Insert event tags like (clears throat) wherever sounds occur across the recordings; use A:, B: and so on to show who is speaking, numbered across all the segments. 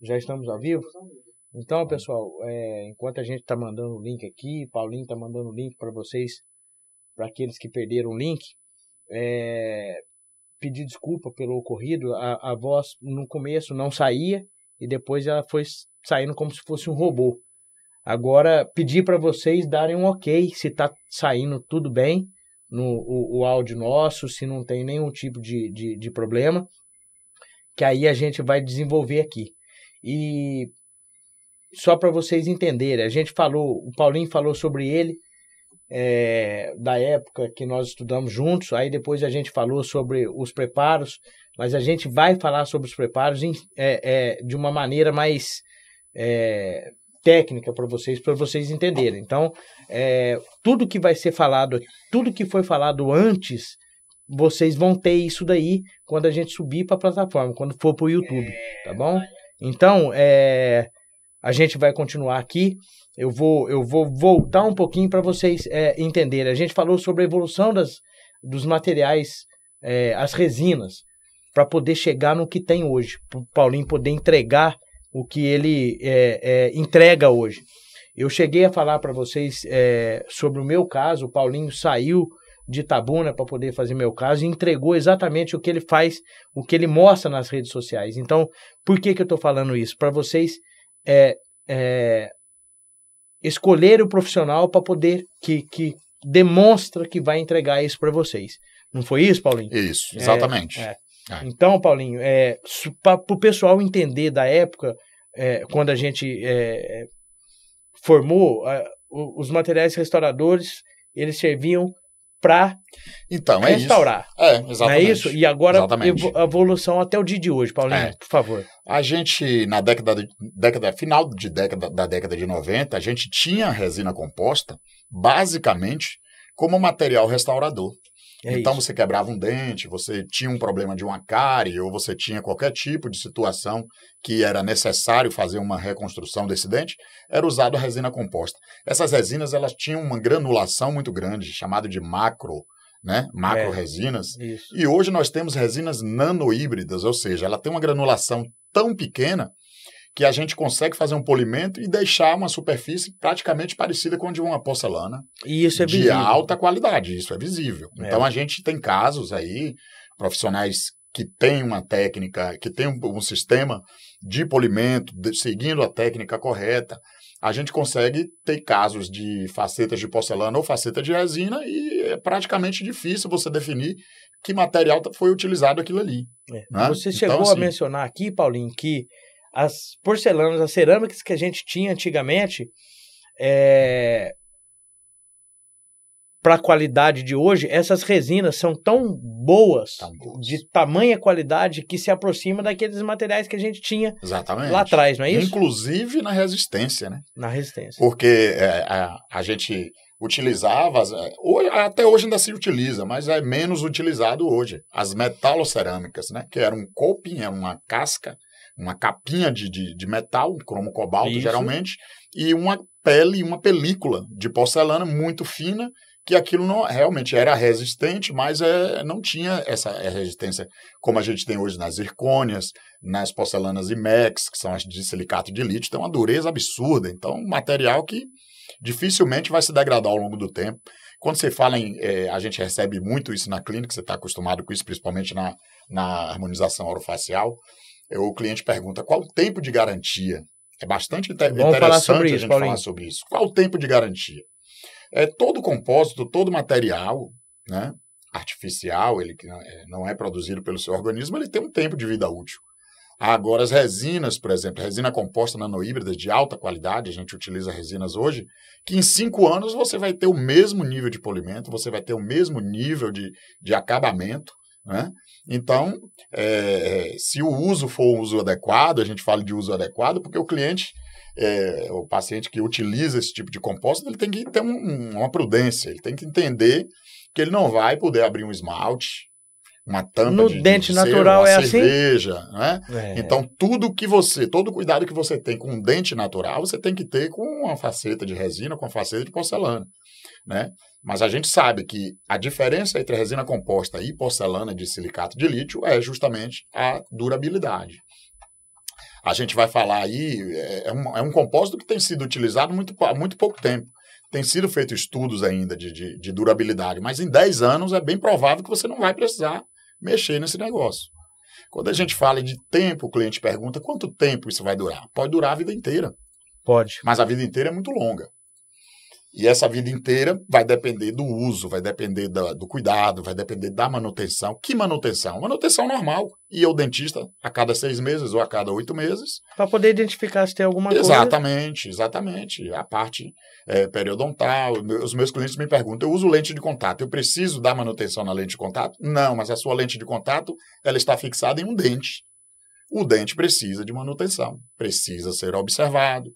A: Já estamos ao vivo? Então, pessoal, é, enquanto a gente está mandando o link aqui, Paulinho está mandando o link para vocês, para aqueles que perderam o link, é, pedir desculpa pelo ocorrido. A, a voz no começo não saía e depois ela foi saindo como se fosse um robô. Agora, pedir para vocês darem um ok se está saindo tudo bem no o, o, áudio nosso, se não tem nenhum tipo de, de, de problema, que aí a gente vai desenvolver aqui. E só para vocês entenderem, a gente falou, o Paulinho falou sobre ele, é, da época que nós estudamos juntos, aí depois a gente falou sobre os preparos, mas a gente vai falar sobre os preparos em, é, é, de uma maneira mais é, técnica para vocês, para vocês entenderem. Então, é, tudo que vai ser falado, tudo que foi falado antes, vocês vão ter isso daí quando a gente subir para a plataforma, quando for para o YouTube, tá bom? Então, é, a gente vai continuar aqui. Eu vou, eu vou voltar um pouquinho para vocês é, entenderem. A gente falou sobre a evolução das, dos materiais, é, as resinas, para poder chegar no que tem hoje, para o Paulinho poder entregar o que ele é, é, entrega hoje. Eu cheguei a falar para vocês é, sobre o meu caso. O Paulinho saiu de Tabuna para poder fazer meu caso e entregou exatamente o que ele faz, o que ele mostra nas redes sociais. Então, por que, que eu estou falando isso? Para vocês é, é, escolher o profissional para poder que, que demonstra que vai entregar isso para vocês. Não foi isso, Paulinho?
B: Isso, exatamente.
A: É, é. Então, Paulinho, é, para o pessoal entender da época, é, quando a gente é, formou, os materiais restauradores, eles serviam para
B: então, é
A: restaurar.
B: Isso. É, exatamente. É isso?
A: E agora a evolução até o dia de hoje, Paulinho, é. por favor.
B: A gente, na década, de, década final de década, da década de 90, a gente tinha resina composta basicamente como material restaurador. É então isso. você quebrava um dente, você tinha um problema de uma cárie, ou você tinha qualquer tipo de situação que era necessário fazer uma reconstrução desse dente, era usado a resina composta. Essas resinas elas tinham uma granulação muito grande, chamada de macro, né? Macro é, resinas. E hoje nós temos resinas nanohíbridas, ou seja, ela tem uma granulação tão pequena que a gente consegue fazer um polimento e deixar uma superfície praticamente parecida com a de uma porcelana.
A: E isso é
B: de
A: visível.
B: De alta qualidade, isso é visível. É. Então a gente tem casos aí, profissionais que têm uma técnica, que têm um, um sistema de polimento, de, seguindo a técnica correta, a gente consegue ter casos de facetas de porcelana ou faceta de resina e é praticamente difícil você definir que material foi utilizado aquilo ali.
A: É. Né? Você chegou então, assim, a mencionar aqui, Paulinho, que as porcelanas, as cerâmicas que a gente tinha antigamente, é, para a qualidade de hoje, essas resinas são tão boas, boas, de tamanha qualidade, que se aproxima daqueles materiais que a gente tinha
B: Exatamente.
A: lá atrás, não é isso?
B: Inclusive na resistência, né?
A: Na resistência.
B: Porque é, a, a gente utilizava, é, até hoje ainda se utiliza, mas é menos utilizado hoje, as metalocerâmicas, né? Que era um coping, era uma casca uma capinha de, de, de metal, cromo cobalto Isso. geralmente, e uma pele, uma película de porcelana muito fina, que aquilo não realmente era resistente, mas é, não tinha essa resistência como a gente tem hoje nas zircônias, nas porcelanas IMEX, que são as de silicato de lítio, tem uma dureza absurda. Então, um material que dificilmente vai se degradar ao longo do tempo. Quando você fala em. É, a gente recebe muito isso na clínica, você está acostumado com isso, principalmente na, na harmonização orofacial o cliente pergunta qual o tempo de garantia. É bastante inter Vamos interessante a gente falar sobre isso. Qual o tempo de garantia? É, todo compósito, todo material né, artificial, ele que não é, é produzido pelo seu organismo, ele tem um tempo de vida útil. Agora, as resinas, por exemplo, resina composta nanohíbrida de alta qualidade, a gente utiliza resinas hoje, que em cinco anos você vai ter o mesmo nível de polimento, você vai ter o mesmo nível de, de acabamento, né? Então, é, se o uso for um uso adequado, a gente fala de uso adequado, porque o cliente, é, o paciente que utiliza esse tipo de composto, ele tem que ter um, uma prudência, ele tem que entender que ele não vai poder abrir um esmalte, uma tampa
A: no
B: de,
A: dente
B: de
A: natural
B: ser,
A: é assim?
B: cerveja, assim? né? É. Então tudo que você, todo cuidado que você tem com um dente natural, você tem que ter com uma faceta de resina, com uma faceta de porcelana, né? Mas a gente sabe que a diferença entre resina composta e porcelana de silicato de lítio é justamente a durabilidade. a gente vai falar aí, é, é um, é um compósito que tem sido utilizado muito, há muito pouco tempo. Tem sido feito estudos ainda de, de, de durabilidade, mas em 10 anos é bem provável que você não vai precisar mexer nesse negócio. Quando a gente fala de tempo, o cliente pergunta quanto tempo isso vai durar. Pode durar a vida inteira.
A: Pode.
B: Mas a vida inteira é muito longa. E essa vida inteira vai depender do uso, vai depender do, do cuidado, vai depender da manutenção. Que manutenção? Manutenção normal. E o dentista a cada seis meses ou a cada oito meses.
A: Para poder identificar se tem alguma coisa.
B: Exatamente, exatamente. A parte é, periodontal. Os meus clientes me perguntam: eu uso lente de contato, eu preciso dar manutenção na lente de contato? Não, mas a sua lente de contato ela está fixada em um dente. O dente precisa de manutenção, precisa ser observado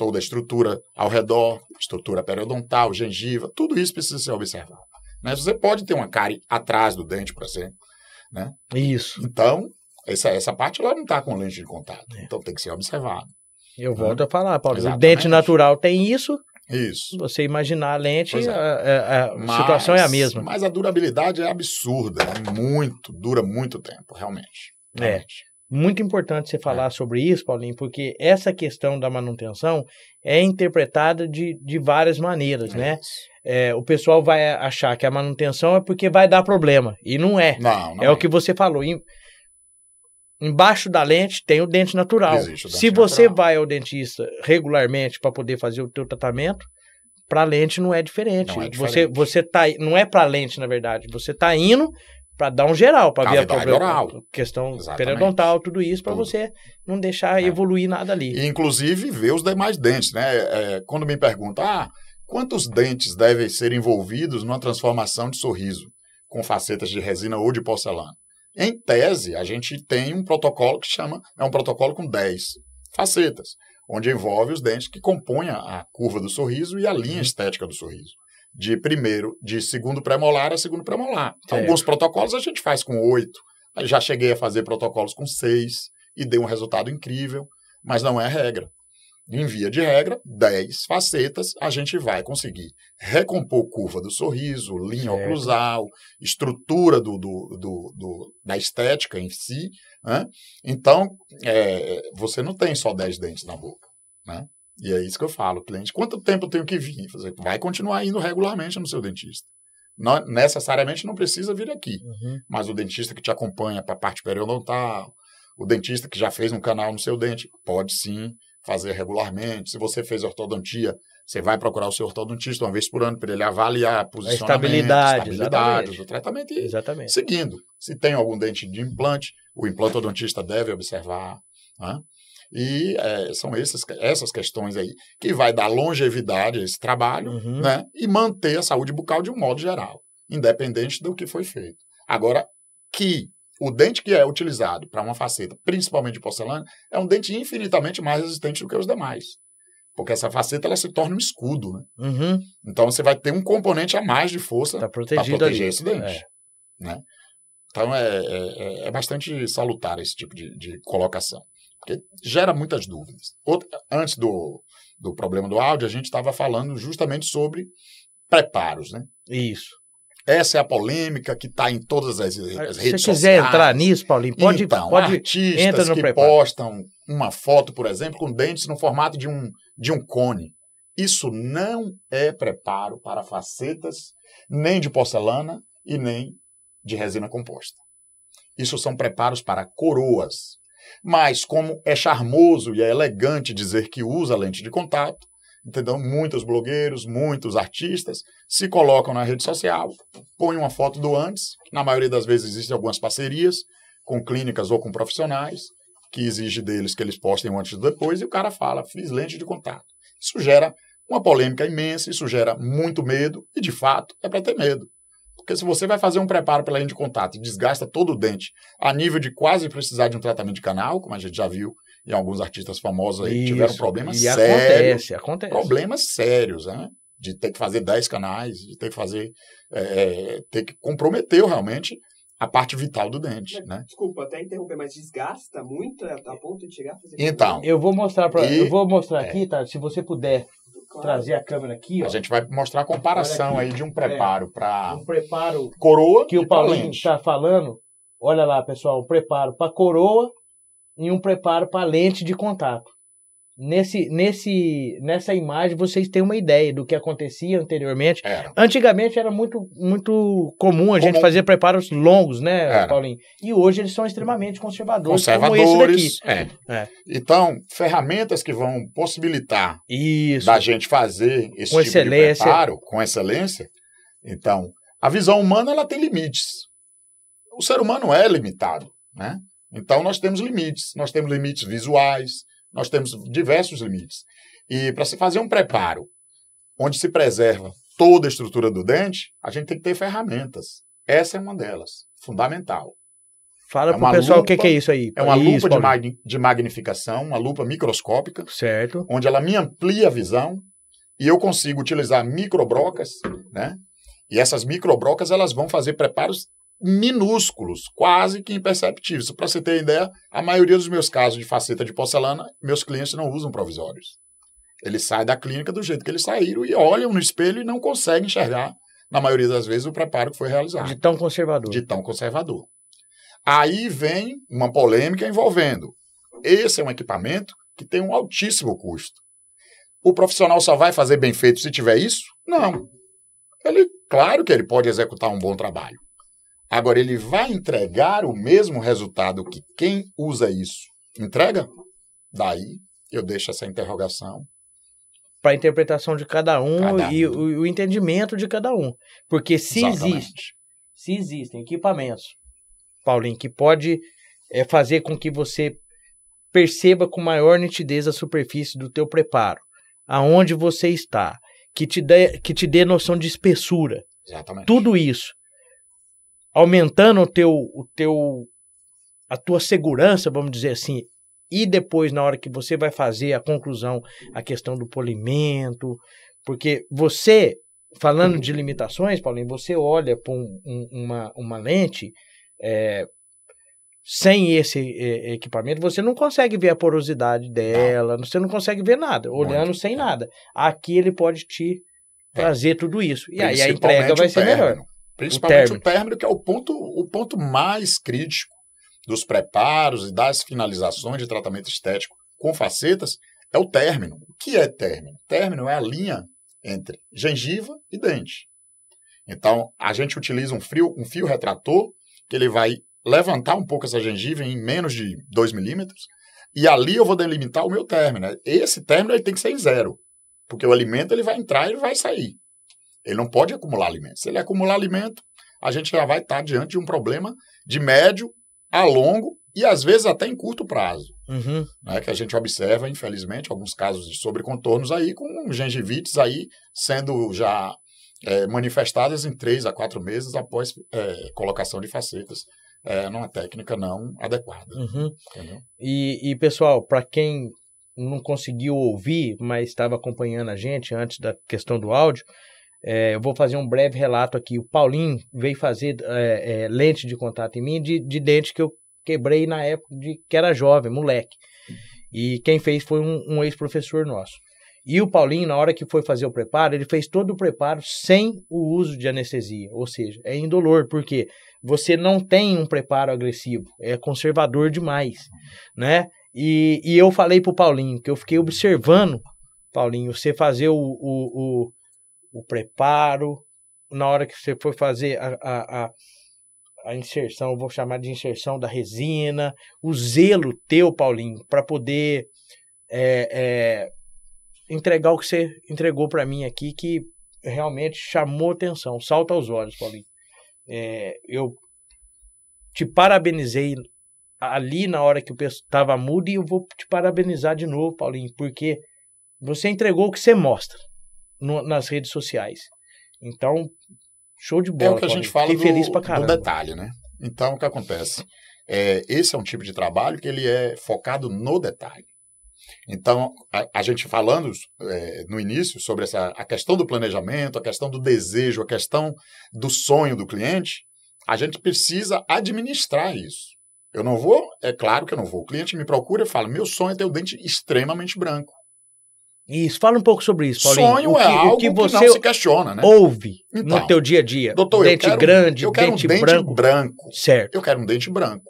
B: toda a estrutura ao redor, estrutura periodontal, gengiva, tudo isso precisa ser observado. Né? Você pode ter uma cárie atrás do dente, por exemplo. Né?
A: Isso.
B: Então, essa, essa parte ela não está com lente de contato. É. Então tem que ser observado.
A: Eu volto a falar, Paulo. Exatamente. O dente natural tem isso.
B: Isso.
A: Você imaginar a lente, é. a, a, a mas, situação é a mesma.
B: Mas a durabilidade é absurda, é muito, dura muito tempo, realmente.
A: É. realmente. É. Muito importante você falar é. sobre isso, Paulinho, porque essa questão da manutenção é interpretada de, de várias maneiras, é né? É, o pessoal vai achar que a manutenção é porque vai dar problema. E não é.
B: Não, não
A: é, é, o que você falou. Em, embaixo da lente tem o dente natural. O dente Se você natural. vai ao dentista regularmente para poder fazer o teu tratamento, para lente não é diferente. Não é diferente. Você você tá não é para lente na verdade. Você tá indo para dar um geral, para ver a problema, oral. questão Exatamente. periodontal, tudo isso, para você não deixar é. evoluir nada ali.
B: E, inclusive, ver os demais dentes, né? É, quando me perguntam, ah, quantos dentes devem ser envolvidos numa transformação de sorriso com facetas de resina ou de porcelana? Em tese, a gente tem um protocolo que chama, é um protocolo com 10 facetas, onde envolve os dentes que compõem a curva do sorriso e a linha uhum. estética do sorriso de primeiro, de segundo pré-molar a segundo pré-molar. Alguns protocolos a gente faz com oito. Já cheguei a fazer protocolos com seis e deu um resultado incrível, mas não é regra. Em via de regra, 10 facetas, a gente vai conseguir recompor curva do sorriso, linha certo. oclusal, estrutura do, do, do, do, da estética em si. Né? Então, é, você não tem só 10 dentes na boca. Né? E é isso que eu falo, cliente, quanto tempo eu tenho que vir? Vai continuar indo regularmente no seu dentista. Não, necessariamente não precisa vir aqui, uhum. mas o dentista que te acompanha para a parte periodontal, o dentista que já fez um canal no seu dente, pode sim fazer regularmente. Se você fez ortodontia, você vai procurar o seu ortodontista uma vez por ano para ele avaliar a posicionamento,
A: a estabilidade, estabilidade
B: do tratamento e
A: exatamente.
B: seguindo. Se tem algum dente de implante, o implantodontista deve observar. Né? E é, são essas, essas questões aí que vai dar longevidade a esse trabalho uhum. né, e manter a saúde bucal de um modo geral, independente do que foi feito. Agora, que o dente que é utilizado para uma faceta, principalmente de porcelana, é um dente infinitamente mais resistente do que os demais. Porque essa faceta ela se torna um escudo. Né?
A: Uhum.
B: Então você vai ter um componente a mais de força
A: tá
B: para proteger
A: ali.
B: esse dente. É. Né? Então é, é, é, é, bastante salutar esse tipo de, de colocação porque gera muitas dúvidas. Outra, antes do, do problema do áudio, a gente estava falando justamente sobre preparos, né?
A: Isso.
B: Essa é a polêmica que está em todas as, as redes sociais. Se
A: você quiser entrar nisso, Paulinho, pode,
B: então,
A: pode
B: artistas que preparo. postam uma foto, por exemplo, com dentes no formato de um, de um cone. Isso não é preparo para facetas, nem de porcelana e nem de resina composta. Isso são preparos para coroas, mas como é charmoso e é elegante dizer que usa lente de contato, entendeu? Muitos blogueiros, muitos artistas se colocam na rede social, põem uma foto do antes, na maioria das vezes existem algumas parcerias com clínicas ou com profissionais que exige deles que eles postem o antes e depois e o cara fala, fiz lente de contato. Isso gera uma polêmica imensa, isso gera muito medo e de fato é para ter medo. Porque se você vai fazer um preparo pela lente de contato e desgasta todo o dente a nível de quase precisar de um tratamento de canal, como a gente já viu em alguns artistas famosos aí, Isso, tiveram problemas
A: e
B: sérios.
A: Acontece, acontece.
B: Problemas sérios, né? De ter que fazer 10 canais, de ter que fazer. É, ter que comprometer realmente a parte vital do dente, né?
C: Desculpa, até interromper, mas desgasta muito a ponto de chegar a fazer.
B: Então.
A: Eu vou mostrar para, eu vou mostrar é, aqui, tá? Se você puder claro. trazer a câmera aqui, ó.
B: A gente vai mostrar a comparação aí de um preparo é, para
A: um preparo
B: coroa
A: que o Paulinho está falando. Olha lá, pessoal, um preparo para coroa em um preparo para lente de contato. Nesse, nesse, nessa imagem vocês têm uma ideia do que acontecia anteriormente.
B: Era.
A: Antigamente era muito, muito comum a gente fazer preparos longos, né,
B: Era.
A: Paulinho? E hoje eles são extremamente conservadores, como
B: Conservadores.
A: esse daqui.
B: É.
A: É.
B: Então, ferramentas que vão possibilitar
A: Isso.
B: da gente fazer esse
A: Com
B: tipo
A: excelência.
B: de preparo com excelência. Então, a visão humana ela tem limites. O ser humano é limitado, né? Então nós temos limites, nós temos limites visuais, nós temos diversos limites. E para se fazer um preparo onde se preserva toda a estrutura do dente, a gente tem que ter ferramentas. Essa é uma delas, fundamental.
A: Fala
B: É
A: pro
B: uma
A: pessoal o que, que é isso aí.
B: É uma
A: Isso,
B: lupa de, magni- de magnificação, uma lupa microscópica,
A: Certo.
B: onde ela me amplia a visão e eu consigo utilizar microbrocas, né? E essas microbrocas elas vão fazer preparos minúsculos, quase que imperceptíveis. Para você ter ideia, a maioria dos meus casos de faceta de porcelana, meus clientes não usam provisórios. Eles saem da clínica do jeito que eles saíram e olham no espelho e não conseguem enxergar, na maioria das vezes, o preparo que foi realizado
A: De tão conservador.
B: de tão conservador. Aí vem uma polêmica envolvendo. Esse é um equipamento que tem um altíssimo custo. O profissional só vai fazer bem feito se tiver isso? Não. Ele, claro que ele pode executar um bom trabalho. Agora, ele vai entregar o mesmo resultado que quem usa isso entrega? Daí eu deixo essa interrogação.
A: Para a interpretação de cada um
B: Cada
A: e o, o entendimento de cada um. Porque se
B: Exatamente.
A: existe, se existem equipamentos, Paulinho, que pode é, fazer com que você perceba com maior nitidez a superfície do teu preparo, aonde você está, que te dê, que te dê noção de espessura,
B: Exatamente.
A: tudo isso, aumentando o teu, o teu, a tua segurança, vamos dizer assim, e depois na hora que você vai fazer a conclusão, a questão do polimento, porque você, falando de limitações, Paulinho, você olha para um- um- uma, uma lente é, sem esse é, equipamento, você não consegue ver a porosidade dela, você não consegue ver nada, olhando
B: Muito,
A: sem
B: é.
A: nada. Aqui ele pode te
B: É.
A: trazer tudo isso. E aí a entrega vai ser melhor.
B: Principalmente
A: término.
B: o término, que é o ponto, o ponto mais crítico dos preparos e das finalizações de tratamento estético com facetas, é o término. O que é término? Término é a linha entre gengiva e dente. Então, a gente utiliza um fio, um fio retrator, que ele vai levantar um pouco essa gengiva em menos de 2 milímetros, e ali eu vou delimitar o meu término. Esse término ele tem que ser em zero, porque o alimento ele vai entrar e ele vai sair. Ele não pode acumular alimento. Se ele acumular alimento, a gente já vai estar diante de um problema de médio a longo e às vezes até em curto prazo,
A: Uhum.
B: né, que a gente observa, infelizmente, alguns casos de sobrecontornos aí com gengivites aí sendo já é, manifestadas em três a quatro meses após é, colocação de facetas é, numa técnica não adequada.
A: Uhum. E, e, pessoal, para quem não conseguiu ouvir, mas estava acompanhando a gente antes da questão do áudio, é, eu vou fazer um breve relato aqui. O Paulinho veio fazer é, é, lente de contato em mim de, de dente que eu quebrei na época de que era jovem, moleque. E quem fez foi um, um ex-professor nosso. E o Paulinho, na hora que foi fazer o preparo, ele fez todo o preparo sem o uso de anestesia, ou seja, é indolor, porque você não tem um preparo agressivo, é conservador demais, né? E, e eu falei pro Paulinho que eu fiquei observando, Paulinho, você fazer o, o, o, o preparo, na hora que você for fazer a, a, a, a inserção, vou chamar de inserção da resina, o zelo teu, Paulinho, para poder é, é, entregar o que você entregou para mim aqui, que realmente chamou atenção, salta aos olhos, Paulinho. É, eu te parabenizei ali na hora que o pessoal estava mudo e eu vou te parabenizar de novo, Paulinho, porque você entregou o que você mostra no, nas redes sociais. Então, show de bola.
B: É o que a gente fala
A: Fiquei
B: do,
A: feliz pra
B: do detalhe, né? Então, o que acontece? É, esse é um tipo de trabalho que ele é focado no detalhe. Então, a, a gente falando é, no início sobre essa, a questão do planejamento, a questão do desejo, a questão do sonho do cliente, a gente precisa administrar isso. Eu não vou, é claro que eu não vou. O cliente me procura e fala: meu sonho é ter o dente extremamente branco.
A: Isso, fala um pouco sobre isso, Paulinho.
B: Sonho
A: o que,
B: é algo
A: que você
B: não se questiona, né?
A: ouve
B: Então,
A: no teu dia a dia.
B: Doutor, eu
A: dente
B: quero,
A: grande,
B: eu quero
A: dente
B: um dente
A: branco.
B: branco.
A: Certo.
B: Eu quero um dente branco.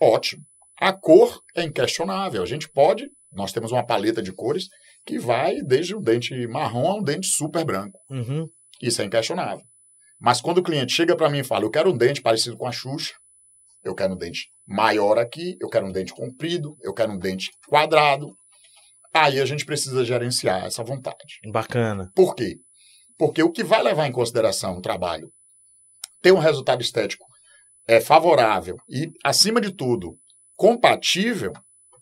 B: Ótimo. A cor é inquestionável. A gente pode, nós temos uma paleta de cores que vai desde um dente marrom a um dente super branco.
A: Uhum.
B: Isso é inquestionável. Mas quando o cliente chega para mim e fala, eu quero um dente parecido com a Xuxa, eu quero um dente maior aqui, eu quero um dente comprido, eu quero um dente quadrado, aí a gente precisa gerenciar essa vontade.
A: Bacana.
B: Por quê? Porque o que vai levar em consideração o trabalho ter um resultado estético é favorável e, acima de tudo, compatível,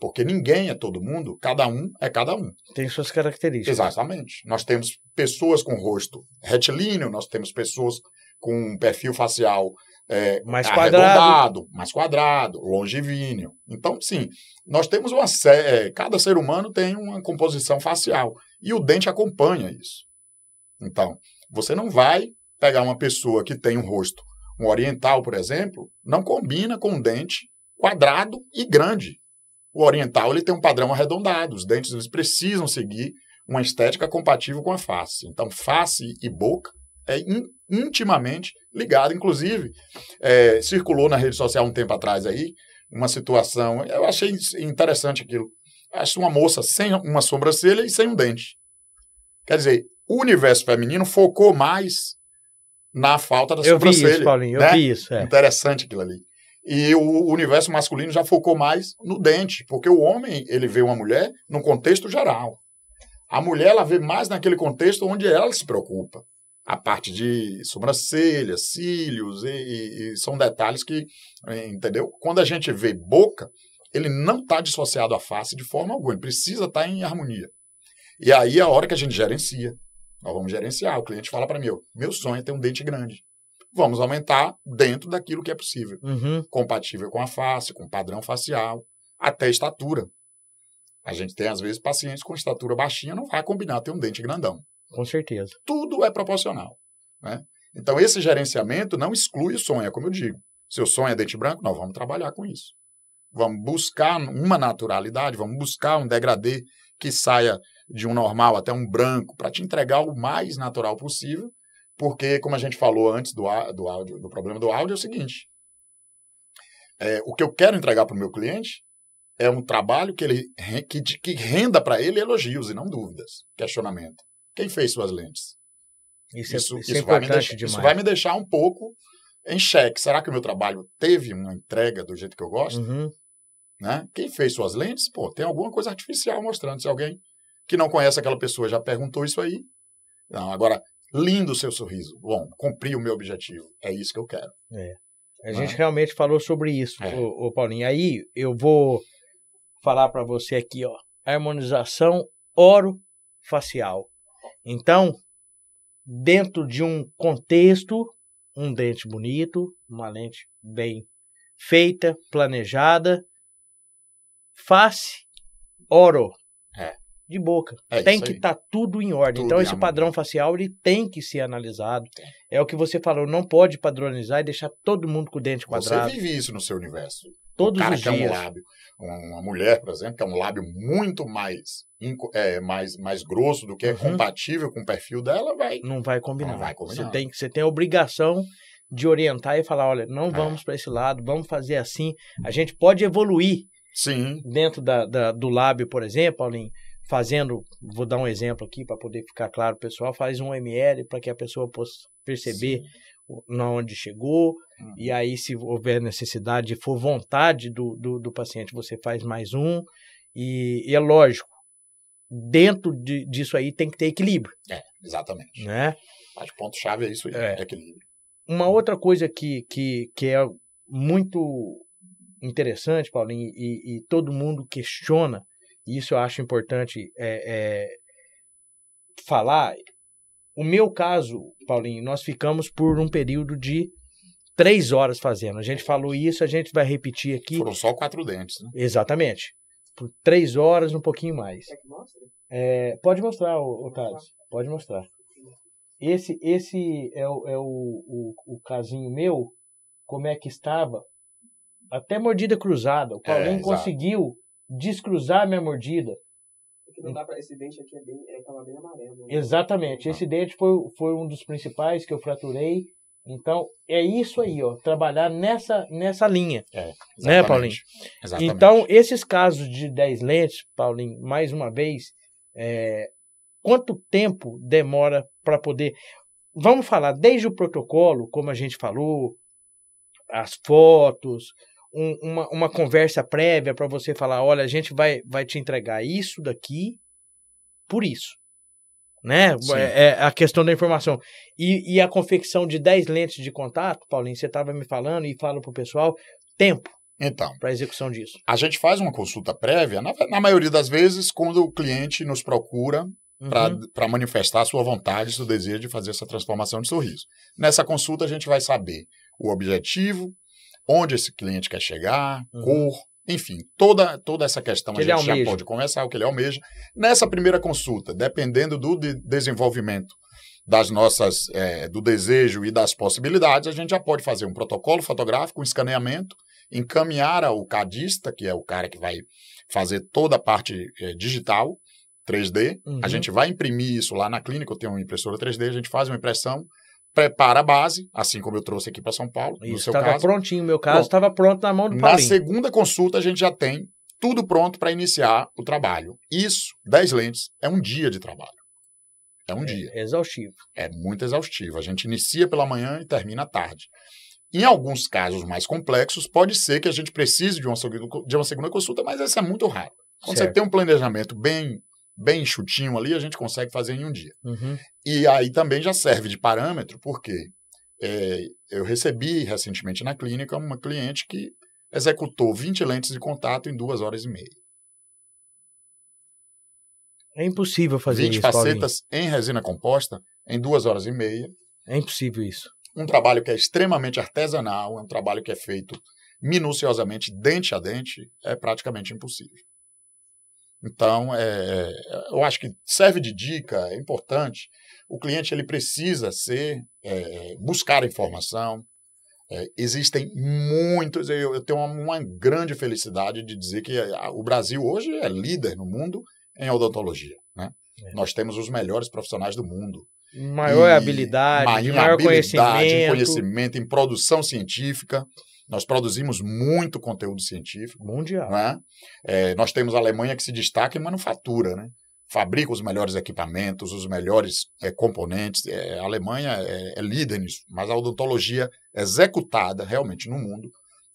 B: porque ninguém é todo mundo, cada um é cada um.
A: Tem suas características.
B: Exatamente. Nós temos pessoas com rosto retilíneo, nós temos pessoas com um perfil facial é,
A: mais quadrado.
B: mais quadrado, longivíneo. Então, sim, nós temos uma é, cada ser humano tem uma composição facial e o dente acompanha isso. Então, você não vai pegar uma pessoa que tem um rosto, um oriental, por exemplo, não combina com um dente quadrado e grande. O oriental ele tem um padrão arredondado, os dentes eles precisam seguir uma estética compatível com a face. Então, face e boca é in, intimamente ligado. Inclusive, é, circulou na rede social um tempo atrás aí uma situação, eu achei interessante aquilo. Acho uma moça sem uma sobrancelha e sem um dente. Quer dizer, o universo feminino focou mais na falta da
A: eu
B: sobrancelha.
A: Vi isso, Paulinho,
B: né?
A: eu vi isso. É.
B: Interessante aquilo ali. E o universo masculino já focou mais no dente, porque o homem ele vê uma mulher num contexto geral. A mulher ela vê mais naquele contexto onde ela se preocupa. A parte de sobrancelha, cílios, e, e, são detalhes que, entendeu? Quando a gente vê boca, ele não está dissociado à face de forma alguma, ele precisa estar tá em harmonia. E aí é a hora que a gente gerencia. Nós vamos gerenciar. O cliente fala para mim: meu sonho é ter um dente grande. Vamos aumentar dentro daquilo que é possível.
A: Uhum.
B: Compatível com a face, com o padrão facial, até estatura. A gente tem, às vezes, pacientes com estatura baixinha, não vai combinar ter um dente grandão.
A: Com certeza.
B: Tudo é proporcional. Né? Então, esse gerenciamento não exclui o sonho, é como eu digo. Seu sonho é dente branco, nós vamos trabalhar com isso. Vamos buscar uma naturalidade, vamos buscar um degradê que saia de um normal até um branco, para te entregar o mais natural possível, porque, como a gente falou antes do, do áudio, do problema do áudio, é o seguinte: é, o que eu quero entregar para o meu cliente é um trabalho que, ele, que, que renda para ele elogios e não dúvidas, questionamento. Quem fez suas lentes?
A: Isso, isso, é, isso, isso é vai, me
B: deixar, isso vai me deixar um pouco em xeque. Será que o meu trabalho teve uma entrega do jeito que eu gosto?
A: Uhum.
B: Né? Quem fez suas lentes, pô, tem alguma coisa artificial mostrando. Se alguém que não conhece aquela pessoa já perguntou isso aí. Não, agora, lindo o seu sorriso. Bom, cumpri o meu objetivo. É isso que eu quero.
A: É. A gente realmente falou sobre isso, é. Paulinho. Aí eu vou falar para você aqui, ó, harmonização orofacial. Então, dentro de um contexto, um dente bonito, uma lente bem feita, planejada, face, oro.
B: É.
A: De boca.
B: É
A: tem que estar tá tudo em ordem.
B: Tudo
A: então, esse padrão facial ele tem que ser analisado. É o que você falou, não pode padronizar e deixar todo mundo com o dente quadrado.
B: Você vive isso no seu universo.
A: Todos
B: cara
A: os
B: que é um
A: dias.
B: lábio, uma mulher, por exemplo, que é um lábio muito mais, é, mais, mais grosso do que é
A: Uhum.
B: compatível com o perfil dela, vai.
A: Não vai combinar.
B: Não vai combinar.
A: Você tem, você tem a obrigação de orientar e falar, olha,
B: É.
A: não vamos para esse lado, vamos fazer assim. A gente pode evoluir
B: Sim,
A: dentro da, da- do lábio, por exemplo, Paulinho, fazendo, vou dar um exemplo aqui para poder ficar claro, pessoal, faz um ml para que a pessoa possa perceber o- na onde chegou,
B: Uhum.
A: e aí se houver necessidade, for vontade do, do, do paciente, você faz mais um, e, e é lógico, dentro de, disso aí tem que ter equilíbrio,
B: é, exatamente.
A: né?
B: Mas o ponto-chave é isso aí,
A: É.
B: equilíbrio.
A: Uma outra coisa que, que, que é muito interessante, Paulinho, e, e todo mundo questiona, e isso eu acho importante é, é, falar. O meu caso, Paulinho, nós ficamos por um período de três horas fazendo. A gente falou isso, a gente vai repetir aqui.
B: Foram só quatro dentes, né?
A: Exatamente. Por três horas, um pouquinho mais.
C: Quer que mostre?
A: É, pode mostrar, o Thales. Pode mostrar. Esse, esse é, o, é o, o, o casinho meu, como é que estava. Até mordida cruzada. O Paulinho
B: exato.
A: conseguiu descruzar minha mordida.
C: Que não dá pra... Esse dente aqui é bem... É, tava bem amarelo. né?
A: Exatamente. Esse dente foi, foi um dos principais que eu fraturei Então, é isso aí, ó, trabalhar nessa, nessa linha.
B: É,
A: Né. Paulinho?
B: Exatamente.
A: Então, esses casos de 10 lentes, Paulinho, mais uma vez, é, quanto tempo demora para poder. Vamos falar desde o protocolo, como a gente falou, as fotos, um- uma, uma conversa prévia para você falar: olha, a gente vai, vai te entregar isso daqui por isso. Né? É, é a questão da informação. E, e a confecção de 10 lentes de contato, Paulinho, você estava me falando e fala para o pessoal: tempo
B: Então,
A: para execução disso.
B: a gente faz uma consulta prévia, na, na maioria das vezes, quando o cliente nos procura
A: Uhum.
B: para manifestar a sua vontade, seu desejo de fazer essa transformação de sorriso. Nessa consulta, a gente vai saber o objetivo, onde esse cliente quer chegar,
A: Uhum.
B: cor, enfim, toda, toda essa questão
A: Que
B: a gente já pode conversar, o que ele almeja. Nessa primeira consulta, dependendo do de- desenvolvimento das nossas, eh, do desejo e das possibilidades, a gente já pode fazer um protocolo fotográfico, um escaneamento, encaminhar ao cadista, que é o cara que vai fazer toda a parte eh, digital, 3D.
A: Uhum.
B: A gente vai imprimir isso lá na clínica, eu tenho uma impressora 3D, a gente faz uma impressão, prepara a base, assim como eu trouxe aqui para São Paulo, no
A: Isso,
B: seu
A: estava prontinho. O meu caso estava pronto na mão do
B: Na
A: Paulinho.
B: segunda consulta, a gente já tem tudo pronto para iniciar o trabalho. Isso, 10 lentes, é um dia de trabalho. É um dia.
A: É exaustivo.
B: É muito exaustivo. A gente inicia pela manhã e termina à tarde. Em alguns casos mais complexos, pode ser que a gente precise de uma, segunda- de uma segunda consulta, mas essa é muito raro. Quando você
A: Certo.
B: tem um planejamento bem, bem enxutinho ali, a gente consegue fazer em um dia.
A: Uhum.
B: E aí também já serve de parâmetro, porque é, eu recebi recentemente na clínica uma cliente que executou 20 lentes de contato em duas horas e meia.
A: É impossível fazer
B: 20
A: isso, Paulinho.
B: facetas em resina composta em duas horas e meia.
A: É impossível isso.
B: Um trabalho que é extremamente artesanal, é um trabalho que é feito minuciosamente, dente a dente, é praticamente impossível. Então, é, eu acho que serve de dica, é importante. O cliente ele precisa ser, é, buscar informação. É, existem muitos, eu, eu tenho uma, uma grande felicidade de dizer que a- o Brasil hoje é líder no mundo em odontologia. Né?
A: É.
B: Nós temos os melhores profissionais do mundo.
A: Maior
B: E
A: habilidade, de
B: em
A: maior
B: habilidade,
A: conhecimento.
B: Em conhecimento, em produção científica. Nós produzimos muito conteúdo científico.
A: Mundial.
B: Não é? É, nós temos a Alemanha que se destaca em manufatura, né? fabrica os melhores equipamentos, os melhores é, componentes. É, a Alemanha é, é líder nisso, mas a odontologia executada realmente no mundo,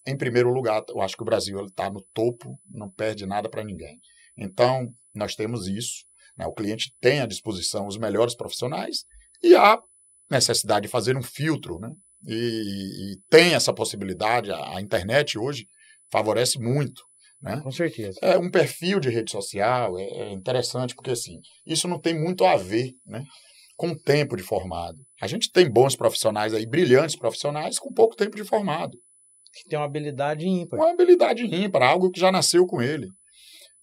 B: em primeiro lugar, eu acho que o Brasil está no topo, não perde nada para ninguém. Então, nós temos isso. né? O cliente tem à disposição os melhores profissionais e há necessidade de fazer um filtro. Né? E, e tem essa possibilidade, a, a internet hoje favorece muito. Né?
A: Com certeza.
B: É um perfil de rede social, é, é interessante, porque assim, isso não tem muito a ver né, com o tempo de formado. A gente tem bons profissionais aí, brilhantes profissionais, com pouco tempo de formado.
A: Que tem uma habilidade ímpar.
B: Uma habilidade ímpar, algo que já nasceu com ele.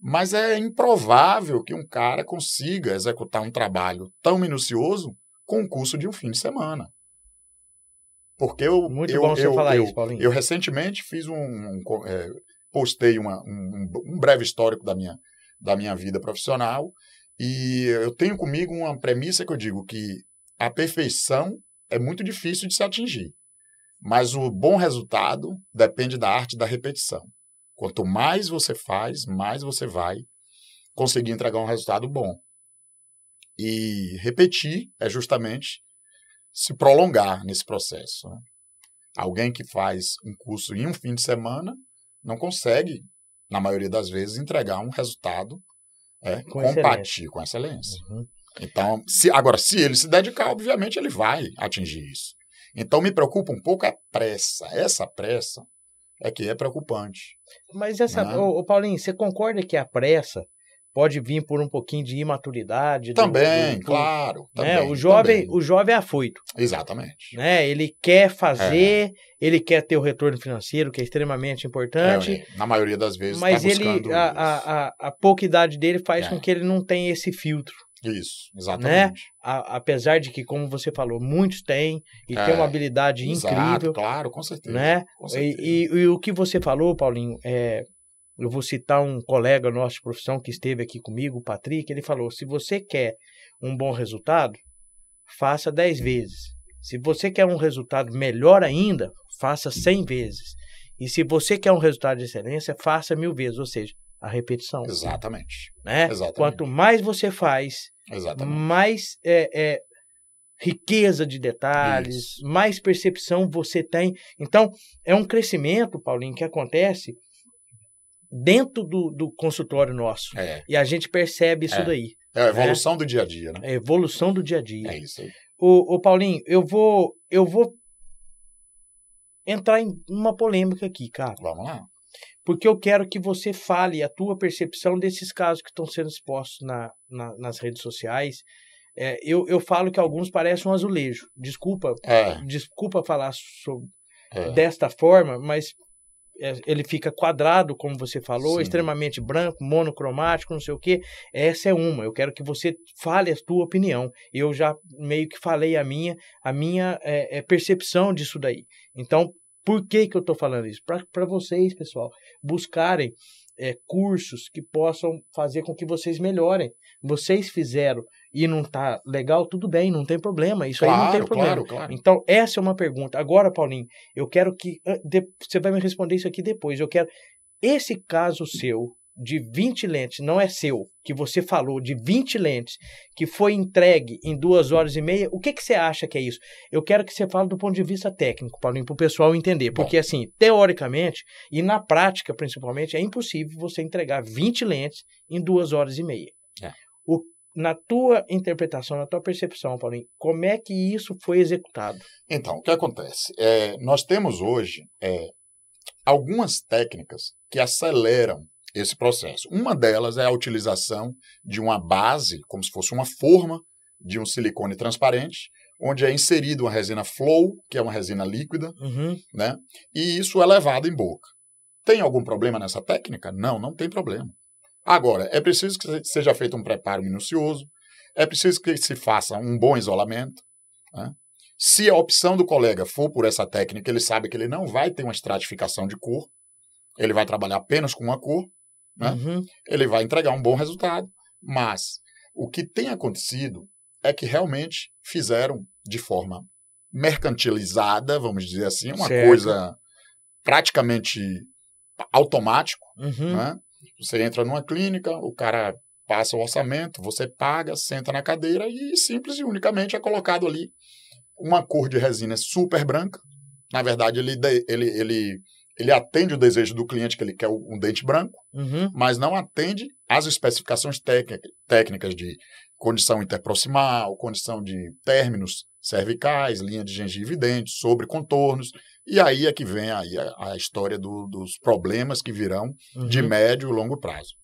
B: Mas é improvável que um cara consiga executar um trabalho tão minucioso com o curso de um fim de semana. Porque eu.
A: Muito
B: eu,
A: bom você
B: eu,
A: falar
B: eu,
A: isso, Paulinho.
B: Eu recentemente fiz um. um, é, postei uma, um, um breve histórico da minha, da minha vida profissional. E eu tenho comigo uma premissa que eu digo que a perfeição é muito difícil de se atingir. Mas o bom resultado depende da arte da repetição. Quanto mais você faz, mais você vai conseguir entregar um resultado bom. E repetir é justamente se prolongar nesse processo. Né? Alguém que faz um curso em um fim de semana não consegue, na maioria das vezes, entregar um resultado é,
A: Com
B: compatível com excelência.
A: Uhum.
B: Então, se, agora, se ele se dedicar, obviamente ele vai atingir isso. Então, me preocupa um pouco a pressa. Essa pressa é que é preocupante.
A: Mas essa,
B: Não.
A: ô, ô, Paulinho, você concorda que a pressa pode vir por um pouquinho de imaturidade?
B: Também,
A: do- do-
B: claro.
A: né?
B: também,
A: o jovem,
B: também.
A: o jovem é afoito,
B: Exatamente.
A: né? Ele quer
B: É.
A: fazer, ele quer ter o retorno financeiro, que é extremamente importante.
B: É, na maioria das vezes,
A: Mas
B: tá
A: ele, a, a, a, a pouca idade dele faz
B: É.
A: com que ele não tenha esse filtro.
B: isso. Exatamente.
A: A- apesar de que, como você falou, muitos têm e
B: É.
A: têm uma habilidade
B: Exato,
A: incrível,
B: claro, com certeza.
A: né?
B: Com
A: E,
B: certeza.
A: e- e o que você falou, Paulinho, é, eu vou citar um colega nosso de profissão que esteve aqui comigo, o Patrick, ele falou: se você quer um bom resultado, faça 10 vezes. Se você quer um resultado melhor ainda, faça 100 vezes. E se você quer um resultado de excelência, faça mil vezes, ou seja, a repetição.
B: Exatamente.
A: Né?
B: Exatamente.
A: Quanto mais você faz,
B: Exatamente.
A: mais é, é, riqueza de detalhes,
B: Isso.
A: mais percepção você tem. Então, é um crescimento, Paulinho, que acontece dentro do, do consultório nosso.
B: É,
A: E a gente percebe isso
B: É.
A: daí.
B: é a evolução do dia a dia, né?
A: É a evolução do dia a dia.
B: É isso aí.
A: Ô, ô, Paulinho, eu vou, eu vou entrar em uma polêmica aqui, cara.
B: Vamos lá.
A: Porque eu quero que você fale a tua percepção desses casos que estão sendo expostos na, na- nas redes sociais. É, eu, eu falo que alguns parecem um azulejo. Desculpa,
B: É,
A: desculpa falar sobre,
B: é.
A: desta forma, mas ele fica quadrado, como você falou,
B: Sim.
A: extremamente branco, monocromático, não sei o quê. Essa é uma. Eu quero que você fale a tua opinião. Eu já meio que falei a minha, a minha é, é, percepção disso daí. Então, por que, que eu estou falando isso? Para vocês, pessoal, buscarem é, cursos que possam fazer com que vocês melhorem. Vocês fizeram e não tá legal, tudo bem, não tem problema. Isso aí não tem
B: Claro,
A: problema.
B: claro, claro.
A: Então, essa é uma pergunta. Agora, Paulinho, eu quero que. de- Você vai me responder isso aqui depois. Eu quero. Esse caso seu, de 20 lentes, não é seu, que você falou, de 20 lentes, que foi entregue em duas horas e meia, o que, que você acha que é isso? Eu quero que você fale do ponto de vista técnico, Paulinho, para o pessoal entender. Porque, assim, teoricamente, e na prática, principalmente, é impossível você entregar 20 lentes em duas horas e meia.
B: É.
A: O, na tua interpretação, na tua percepção, Paulinho, como é que isso foi executado?
B: Então, o que acontece? É, nós temos hoje é, algumas técnicas que aceleram esse processo. Uma delas é a utilização de uma base, como se fosse uma forma de um silicone transparente, onde é inserido uma resina flow, que é uma resina líquida,
A: Uhum.
B: né? E isso é levado em boca. Tem algum problema nessa técnica? Não, não tem problema. Agora, é preciso que seja feito um preparo minucioso, é preciso que se faça um bom isolamento. né? Se a opção do colega for por essa técnica, ele sabe que ele não vai ter uma estratificação de cor, ele vai trabalhar apenas com uma cor, né?
A: Uhum.
B: ele vai entregar um bom resultado. Mas o que tem acontecido é que realmente fizeram de forma mercantilizada, vamos dizer assim, uma
A: Certo.
B: coisa praticamente automático.
A: Uhum.
B: Né? Você entra numa clínica, o cara passa o orçamento, você paga, senta na cadeira e simples e unicamente é colocado ali uma cor de resina super branca. Na verdade, ele, ele, ele, ele atende o desejo do cliente, que ele quer um dente branco,
A: Uhum.
B: mas não atende às especificações técnica- técnicas de condição interproximal, condição de términos cervicais, linha de gengiva e dente, sobre contornos. E aí é que vem aí a, a história do- dos problemas que virão de
A: Uhum.
B: médio e longo prazo.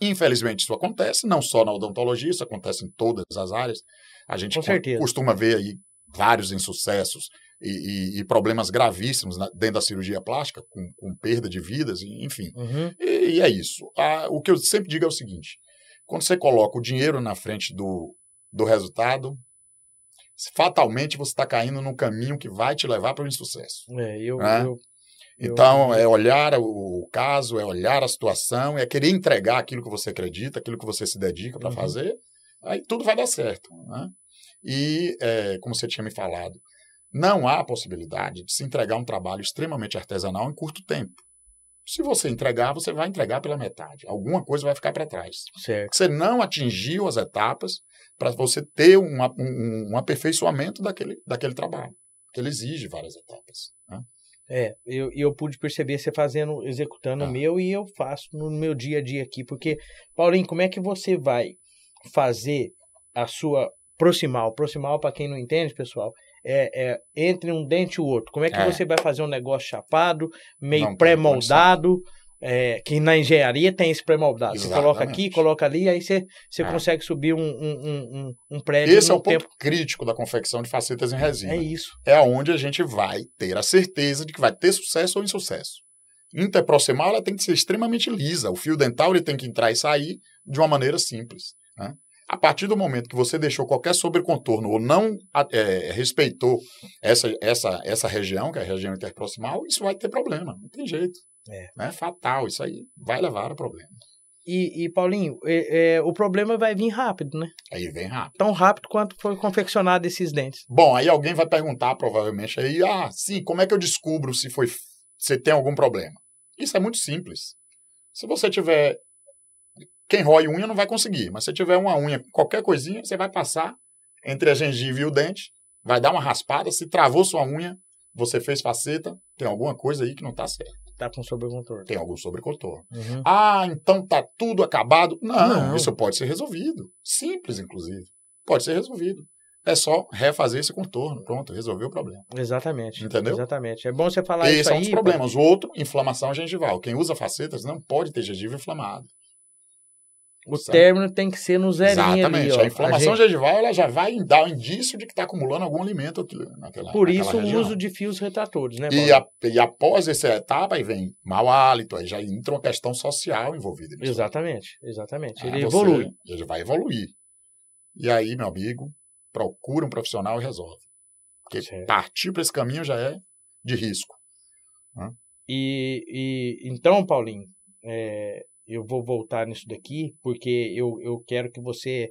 B: Infelizmente, isso acontece, não só na odontologia, isso acontece em todas as áreas. A gente costuma ver aí vários insucessos e, e- e problemas gravíssimos dentro da cirurgia plástica, com, com perda de vidas, enfim.
A: Uhum.
B: E, e é isso. Ah, o que eu sempre digo é o seguinte: quando você coloca o dinheiro na frente do, do resultado, fatalmente você está caindo num caminho que vai te levar para o insucesso.
A: É, eu,
B: Né?
A: eu- Eu-
B: Então, é olhar o o caso, é olhar a situação, é querer entregar aquilo que você acredita, aquilo que você se dedica para
A: Uhum.
B: fazer, aí tudo vai dar certo. Né? E, é, como você tinha me falado, não há possibilidade de se entregar um trabalho extremamente artesanal em curto tempo. Se você entregar, você vai entregar pela metade. Alguma coisa vai ficar para trás.
A: certo.
B: Você não atingiu as etapas para você ter um, um- um aperfeiçoamento daquele, daquele trabalho, que ele exige várias etapas. Né?
A: É, eu, eu pude perceber você fazendo, executando
B: Ah.
A: o meu e eu faço no meu dia a dia aqui. Porque, Paulinho, como é que você vai fazer a sua proximal? Proximal, para quem não entende, pessoal, é, é entre um dente e o outro. Como é que
B: É.
A: você vai fazer um negócio chapado, meio pré-moldado? é, que na engenharia tem esse pré-moldado. Você coloca aqui, coloca ali, aí você, você
B: Ah.
A: consegue subir um, um, um, um- prédio
B: Esse é o ponto
A: tempo.
B: crítico da confecção de facetas em resina.
A: É isso.
B: É onde a gente vai ter a certeza de que vai ter sucesso ou insucesso. Interproximal ela tem que ser extremamente lisa. O fio dental ele tem que entrar e sair de uma maneira simples. né? A partir do momento que você deixou qualquer sobrecontorno ou não é, respeitou essa, essa, essa região, que é a região interproximal, isso vai ter problema. Não tem jeito.
A: É.
B: Né? Fatal. Isso aí vai levar a problema.
A: E, e Paulinho, é, é, o problema vai vir rápido, né?
B: Aí vem rápido.
A: Tão rápido quanto foi confeccionado esses dentes.
B: Bom, aí alguém vai perguntar, provavelmente, aí, ah, sim, como é que eu descubro se foi se tem algum problema? Isso é muito simples. Se você tiver. Quem rói unha não vai conseguir, mas se tiver uma unha, qualquer coisinha, você vai passar entre a gengiva e o dente, vai dar uma raspada, se travou sua unha, você fez faceta, tem alguma coisa aí que não está certo.
A: Tá com sobrecontorno.
B: Tem algum sobrecontorno.
A: Uhum.
B: Ah, então tá tudo acabado. Não,
A: Não.
B: isso pode ser resolvido. Simples, inclusive. Pode ser resolvido. É só refazer esse contorno. Pronto, resolveu o problema.
A: Exatamente.
B: Entendeu?
A: Exatamente. É bom você falar
B: Esse
A: isso
B: é um dos problemas. O outro, inflamação gengival. Quem usa facetas não pode ter gengiva inflamada.
A: O término tem que ser no zerinho
B: Exatamente.
A: ali.
B: A inflamação
A: gente-
B: gengival ela já vai dar um indício de que está acumulando algum alimento aqui, naquela
A: Por
B: naquela
A: isso o
B: região.
A: uso de fios retratores, né,
B: E, a- e após essa etapa, aí vem mau hálito, aí já entra uma questão social envolvida nisso.
A: Exatamente, exatamente.
B: Ah,
A: Ele evolui.
B: Ele vai evoluir. E aí, meu amigo, procura um profissional e resolve. Porque
A: Certo.
B: partir para esse caminho já é de risco.
A: E, e então, Paulinho, é, eu vou voltar nisso daqui, porque eu, eu quero que você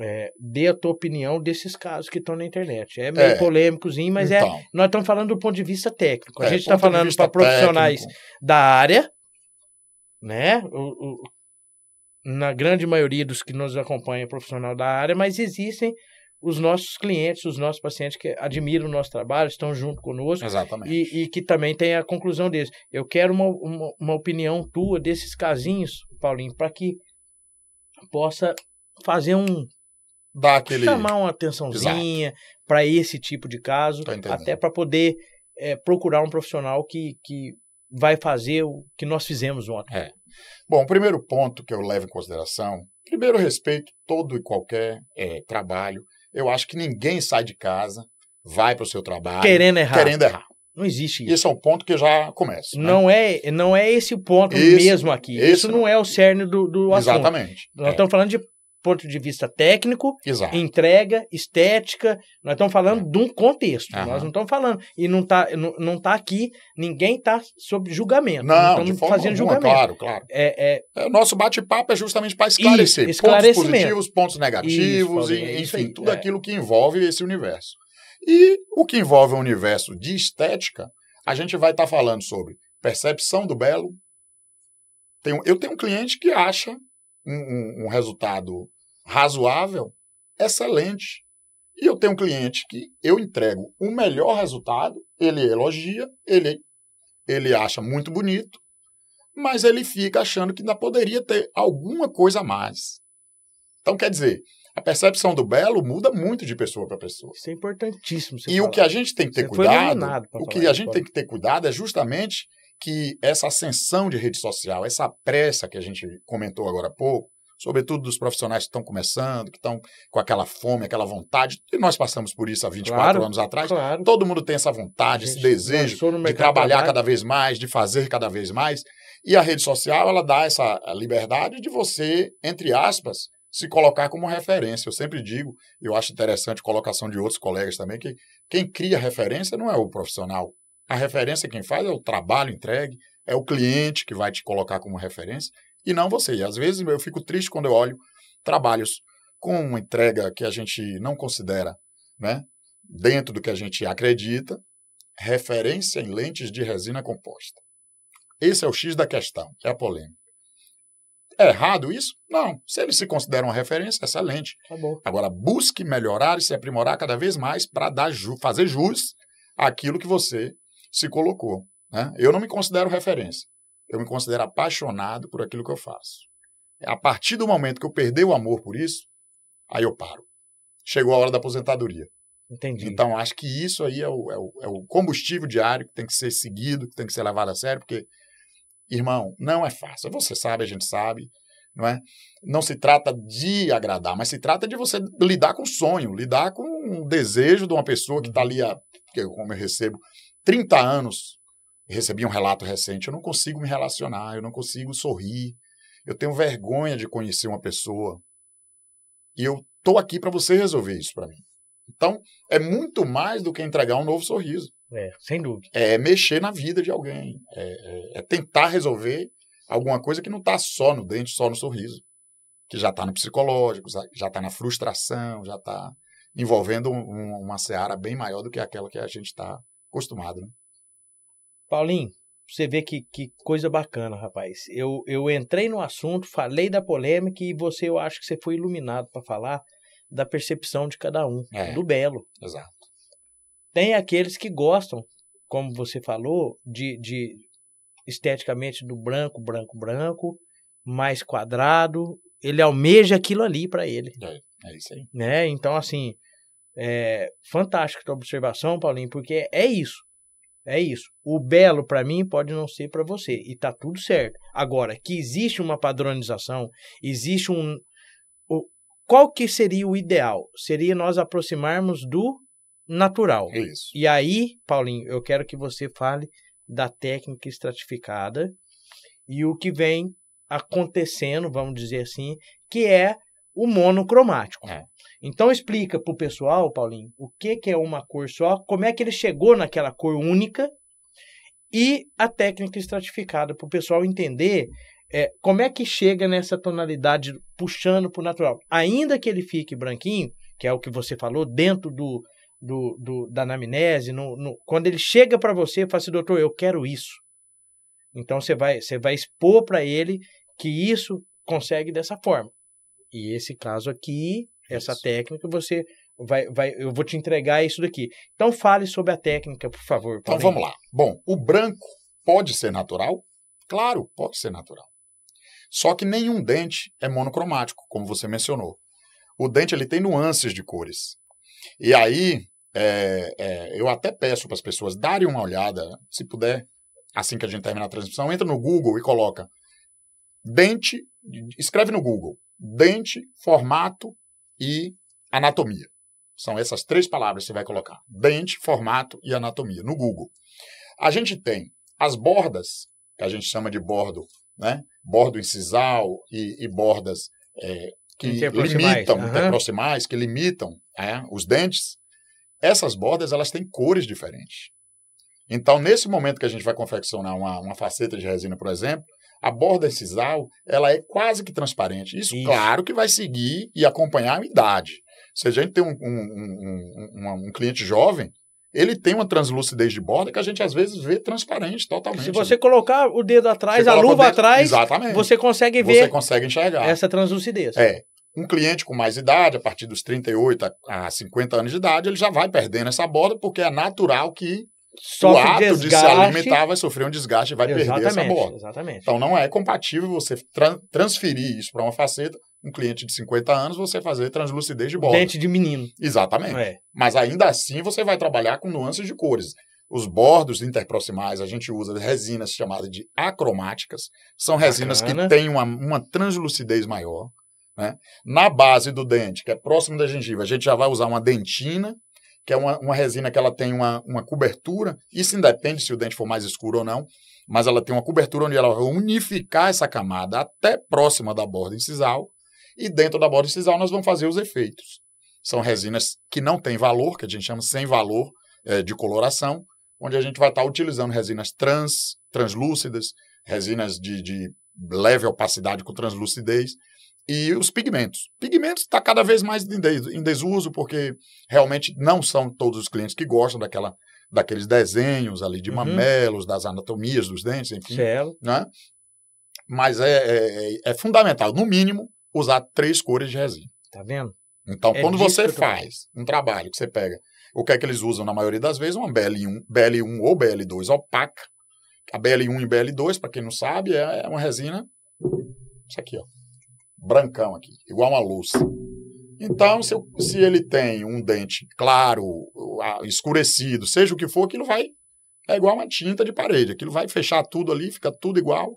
A: é, dê a tua opinião desses casos que estão na internet. É meio
B: É.
A: polêmicozinho, mas é,
B: então,
A: nós estamos falando do ponto de vista técnico. A
B: é,
A: gente está falando para profissionais
B: técnico,
A: da área, né? O- o- na grande maioria dos que nos acompanham é profissional da área, mas existem os nossos clientes, os nossos pacientes que admiram o nosso trabalho, estão junto conosco
B: Exatamente.
A: e, e que também tem a conclusão deles. Eu quero uma, uma, uma opinião tua desses casinhos, Paulinho, para que possa fazer um
B: Dá aquele.
A: chamar uma atençãozinha para esse tipo de caso, até para poder é, procurar um profissional que, que vai fazer o que nós fizemos ontem.
B: Bom, o primeiro ponto que eu levo em consideração, primeiro respeito todo e qualquer eh, trabalho. Eu acho que ninguém sai de casa, vai para o seu trabalho
A: Querendo errar.
B: querendo errar.
A: Não existe isso.
B: Esse é um ponto que já começo. né?
A: Não é, não é esse o ponto
B: Esse-
A: mesmo aqui. Isso não é o cerne do, do assunto.
B: Exatamente.
A: Nós
B: É,
A: estamos falando de ponto de vista técnico,
B: Exato.
A: entrega, estética, nós estamos falando de um contexto.
B: Aham.
A: Nós não estamos falando. E não está não, não tá aqui, ninguém está sob julgamento.
B: Não,
A: não estamos fazendo
B: alguma,
A: julgamento.
B: claro, claro.
A: É, é,
B: É, O nosso bate-papo é justamente para esclarecer pontos
A: esclarecimento.
B: positivos, pontos negativos,
A: Paulinho,
B: e,
A: é isso
B: enfim,
A: aí,
B: tudo
A: é.
B: aquilo que envolve esse universo. E o que envolve o universo de estética, a gente vai estar falando sobre percepção do belo. Tem eu tenho um cliente que acha um, um- um resultado razoável, excelente. E eu tenho um cliente que eu entrego o melhor resultado, ele elogia, ele, ele acha muito bonito, mas ele fica achando que ainda poderia ter alguma coisa a mais. Então, quer dizer, a percepção do belo muda muito de pessoa para pessoa.
A: isso é importantíssimo.
B: E o
A: falar.
B: que a gente tem que ter
A: Você
B: cuidado, o que a gente tem que ter cuidado é justamente que essa ascensão de rede social, essa pressa que a gente comentou agora há pouco, sobretudo dos profissionais que estão começando, que estão com aquela fome, aquela vontade, e nós passamos por isso há 24
A: Claro,
B: anos atrás,
A: Claro.
B: todo mundo tem essa vontade, esse desejo de trabalhar cada vez mais, de fazer cada vez mais. E a rede social, ela dá essa liberdade de você, entre aspas, se colocar como referência. Eu sempre digo, eu acho interessante a colocação de outros colegas também, que quem cria referência não é o profissional. A referência quem faz é o trabalho entregue, é o cliente que vai te colocar como referência, e não você. E às vezes eu fico triste quando eu olho trabalhos com uma entrega que a gente não considera né, dentro do que a gente acredita, referência em lentes de resina composta. Esse é o X da questão, é a polêmica. É errado isso? Não. Se eles se consideram uma referência, excelente.
A: Acabou.
B: Agora, busque melhorar e se aprimorar cada vez mais para ju fazer jus àquilo que você se colocou. Né? Eu não me considero referência. Eu me considero apaixonado por aquilo que eu faço. A partir do momento que eu perder o amor por isso, aí eu paro. Chegou a hora da aposentadoria.
A: Entendi.
B: Então, acho que isso aí é o, é, o, é o combustível diário que tem que ser seguido, que tem que ser levado a sério, porque, irmão, não é fácil. Você sabe, a gente sabe, não é? Não se trata de agradar, mas se trata de você lidar com o sonho, lidar com o desejo de uma pessoa que está ali, que eu, como eu recebo, 30 anos. Recebi um relato recente, eu não consigo me relacionar, eu não consigo sorrir, eu tenho vergonha de conhecer uma pessoa. E eu estou aqui para você resolver isso para mim. Então, é muito mais do que entregar um novo sorriso.
A: É, sem dúvida.
B: É mexer na vida de alguém. É, é- é tentar resolver alguma coisa que não está só no dente, só no sorriso. Que já está no psicológico, já está na frustração, já está envolvendo um, uma seara bem maior do que aquela que a gente está acostumado. Né?
A: Paulinho, você vê que, que coisa bacana, rapaz. Eu, eu entrei no assunto, falei da polêmica e você, eu acho que você foi iluminado para falar da percepção de cada um,
B: É.
A: do belo.
B: Exato.
A: Tem aqueles que gostam, como você falou, de, de esteticamente do branco, branco, branco, mais quadrado. Ele almeja aquilo ali para ele,
B: É isso aí.
A: né? Então, assim, é fantástica tua observação, Paulinho, porque é isso. É isso. O belo para mim pode não ser para você e tá tudo certo. Agora, que existe uma padronização, existe um o, qual que seria o ideal? Seria nós aproximarmos do natural.
B: É isso.
A: E aí, Paulinho, eu quero que você fale da técnica estratificada e o que vem acontecendo, vamos dizer assim, que é o monocromático.
B: É.
A: Então explica pro pessoal, Paulinho, o que, que é uma cor só, como é que ele chegou naquela cor única e a técnica estratificada para o pessoal entender é, como é que chega nessa tonalidade puxando pro natural. Ainda que ele fique branquinho, que é o que você falou, dentro do, do, do da anamnese, no, no- quando ele chega para você e fala assim, doutor, eu quero isso. Então você vai, você vai expor para ele que isso consegue dessa forma. E esse caso aqui, essa
B: Isso.
A: técnica, você vai, vai, eu vou te entregar isso daqui. Então fale sobre a técnica, por favor.
B: Então vamos lá. Bom, o branco pode ser natural? Claro, pode ser natural. Só que nenhum dente é monocromático, como você mencionou. O dente ele tem nuances de cores. E aí, é, é, eu até peço para as pessoas darem uma olhada, se puder, assim que a gente terminar a transmissão, entra no Google e coloca dente, escreve no Google, dente, formato e anatomia. São essas três palavras que você vai colocar: dente, formato e anatomia no Google. A gente tem as bordas, que a gente chama de bordo, né? Bordo incisal e, e bordas é, que limitam,
A: aham.
B: interproximais, que limitam é, os dentes. Essas bordas elas têm cores diferentes. Então, nesse momento que a gente vai confeccionar uma, uma faceta de resina, por exemplo, a borda incisal ela é quase que transparente. Isso,
A: Isso.
B: claro, que vai seguir e acompanhar a idade. Se a gente tem um, um- um- um- cliente jovem, ele tem uma translucidez de borda que a gente às vezes vê transparente totalmente.
A: Se você colocar o dedo atrás,
B: Você
A: a luva
B: dedo-
A: atrás,
B: Exatamente.
A: você consegue
B: Você
A: ver
B: consegue enxergar.
A: essa translucidez.
B: É. Um cliente com mais idade, a partir dos 38 a, a 50 anos de idade, ele já vai perdendo essa borda, porque é natural que o
A: Sofre
B: ato de se
A: desgaste.
B: alimentar vai sofrer um desgaste e vai perder essa borda.
A: exatamente.
B: Então não é compatível você tran- transferir isso para uma faceta, um cliente de 50 anos, você fazer translucidez de borda.
A: Dente de menino.
B: Exatamente.
A: É.
B: Mas ainda assim você vai trabalhar com nuances de cores. Os bordos interproximais a gente usa resinas chamadas de acromáticas. São resinas
A: Bacana.
B: que têm uma, uma translucidez maior. Né? Na base do dente, que é próximo da gengiva, a gente já vai usar uma dentina, que é uma, uma resina que ela tem uma, uma cobertura. Isso independe se o dente for mais escuro ou não, mas ela tem uma cobertura onde ela vai unificar essa camada até próxima da borda incisal. E dentro da borda incisal nós vamos fazer os efeitos. São resinas que não têm valor, que a gente chama sem valor eh, de coloração, onde a gente vai estar utilizando resinas trans, translúcidas, resinas de, de leve opacidade com translucidez, e os pigmentos. Pigmentos está cada vez mais em des- em desuso, porque realmente não são todos os clientes que gostam daquela, daqueles desenhos ali de
A: Uhum.
B: mamelos, das anatomias dos dentes, enfim
A: Celo.
B: né? Mas é, é, é- é fundamental, no mínimo, usar três cores de resina.
A: Tá vendo?
B: Então,
A: É
B: quando você faz um trabalho que você pega, o que é que eles usam na maioria das vezes? Uma BL1, BL1 ou BL2 opaca. A BL1 e BL2, para quem não sabe, é uma resina, isso aqui, ó, brancão aqui, igual uma luz. Então, se, eu- se ele tem um dente claro, escurecido, seja o que for, aquilo vai. É igual uma tinta de parede. Aquilo vai fechar tudo ali, fica tudo igual.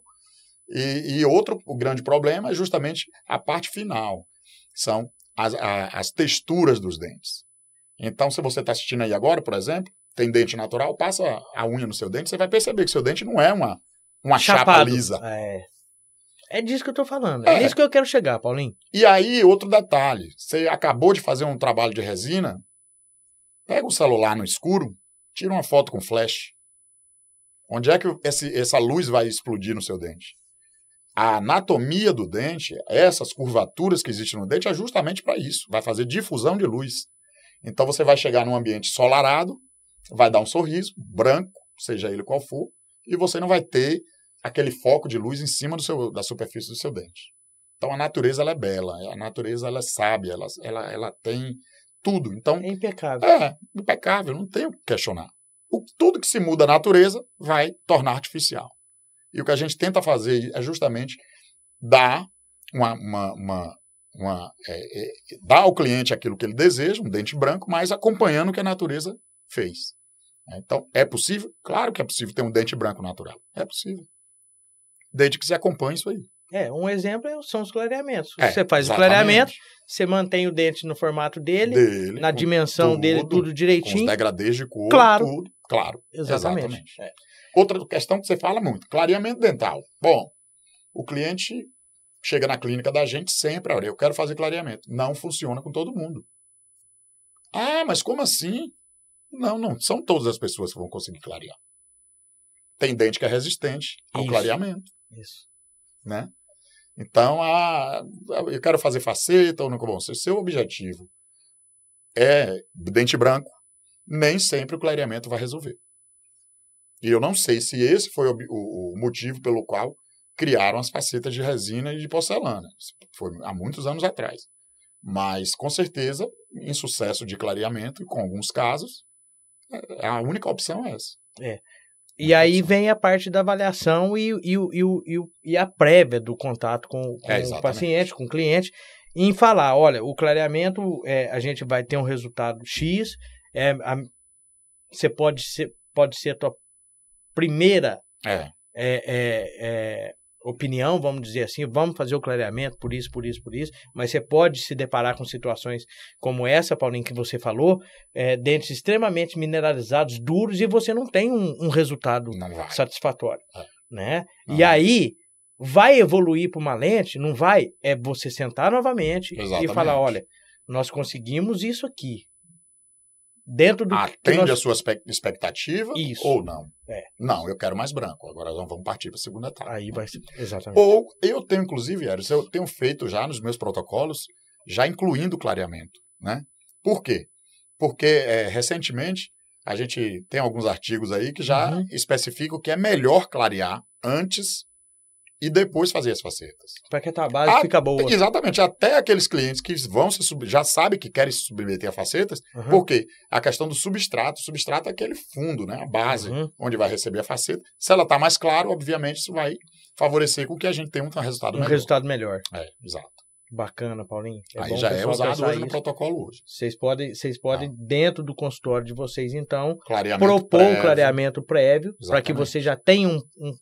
B: E, e outro o grande problema é justamente a parte final. São as, a- as texturas dos dentes. Então, se você está assistindo aí agora, por exemplo, tem dente natural, passa a unha no seu dente, você vai perceber que seu dente não é uma, uma chapa lisa.
A: É. É disso que eu tô falando. É,
B: É.
A: nisso que eu quero chegar, Paulinho.
B: E aí, outro detalhe: você acabou de fazer um trabalho de resina, pega o celular no escuro, tira uma foto com flash. Onde é que esse, essa luz vai explodir no seu dente? a anatomia do dente, essas curvaturas que existem no dente, é justamente para isso. Vai fazer difusão de luz. Então você vai chegar num ambiente solarado, vai dar um sorriso, branco, seja ele qual for, e você não vai ter aquele foco de luz em cima do seu, da superfície do seu dente. Então a natureza ela é bela, a natureza ela é sábia, ela, ela, ela tem tudo. Então,
A: É impecável.
B: é impecável, não tem o que questionar. O, tudo que se muda na natureza vai tornar artificial. E o que a gente tenta fazer é justamente dar uma, uma, uma, uma é, é, dar ao cliente aquilo que ele deseja, um dente branco, mas acompanhando o que a natureza fez. Então, é possível? Claro que é possível ter um dente branco natural. É possível. Desde que se acompanhe isso aí.
A: É, um exemplo é- são os clareamentos.
B: É,
A: você faz o clareamento, você mantém o dente no formato dele,
B: Dele,
A: na dimensão dele,
B: tudo,
A: tudo
B: com os
A: direitinho.
B: degradês de cor,
A: Claro.
B: tudo. Claro.
A: Exatamente.
B: Exatamente. É. Outra questão que você fala muito, clareamento dental. Bom, o cliente chega na clínica da gente sempre, olha, eu quero fazer clareamento. Não funciona com todo mundo. Ah, mas como assim? Não, não são todas as pessoas que vão conseguir clarear. Tem dente que é resistente ao
A: Isso.
B: clareamento,
A: Isso.
B: né? Então, ah, eu quero fazer faceta ou não. Bom, se o seu objetivo é dente branco, nem sempre o clareamento vai resolver. E eu não sei se esse foi o, o- o motivo pelo qual criaram as facetas de resina e de porcelana. Isso Foi há muitos anos atrás. Mas, com certeza, em sucesso de clareamento, com alguns casos, é- a única opção é essa.
A: E aí vem a parte da avaliação e, e, e, e, e a prévia do contato com, com
B: É,
A: o paciente, com o cliente, em falar, olha, o clareamento, é, a gente vai ter um resultado X, é, a- você pode ser, pode ser a tua primeira
B: É,
A: é, é, é, opinião, vamos dizer assim, vamos fazer o clareamento por isso, por isso, por isso, mas você pode se deparar com situações como essa, Paulinho, que você falou, é, dentes extremamente mineralizados, duros, e você não tem um, um resultado satisfatório,
B: É.
A: né?
B: Não.
A: E aí, vai evoluir para uma lente? Não vai? É você sentar novamente e
B: Exatamente.
A: falar, olha, nós conseguimos isso aqui. Dentro do
B: Atende
A: nós...
B: a sua expectativa
A: Isso.
B: ou não?
A: É.
B: Não, eu quero mais branco. Agora nós vamos partir para a segunda etapa.
A: Aí vai ser... Exatamente.
B: Ou eu tenho, inclusive, Eros, eu tenho feito já nos meus protocolos, já incluindo o clareamento. Né? Por quê? Porque é, recentemente a gente tem alguns artigos aí que já
A: Uhum.
B: especificam que é melhor clarear antes e depois fazer as facetas.
A: Para que a tua base
B: Ah,
A: fica boa.
B: Exatamente, até aqueles clientes que vão se sub- já sabem que querem se submeter a facetas,
A: Uhum.
B: por quê? A questão do substrato. O substrato é aquele fundo, né? a base,
A: Uhum.
B: onde vai receber a faceta. Se ela está mais clara, obviamente, isso vai favorecer com que a gente tenha um resultado
A: um
B: melhor.
A: resultado melhor.
B: É, exato.
A: Bacana, Paulinho. É
B: Aí já é usado hoje no
A: isso.
B: protocolo hoje.
A: Vocês podem, vocês podem dentro do consultório de vocês, então, propor um
B: prévio.
A: clareamento prévio para que você já tenha um- um-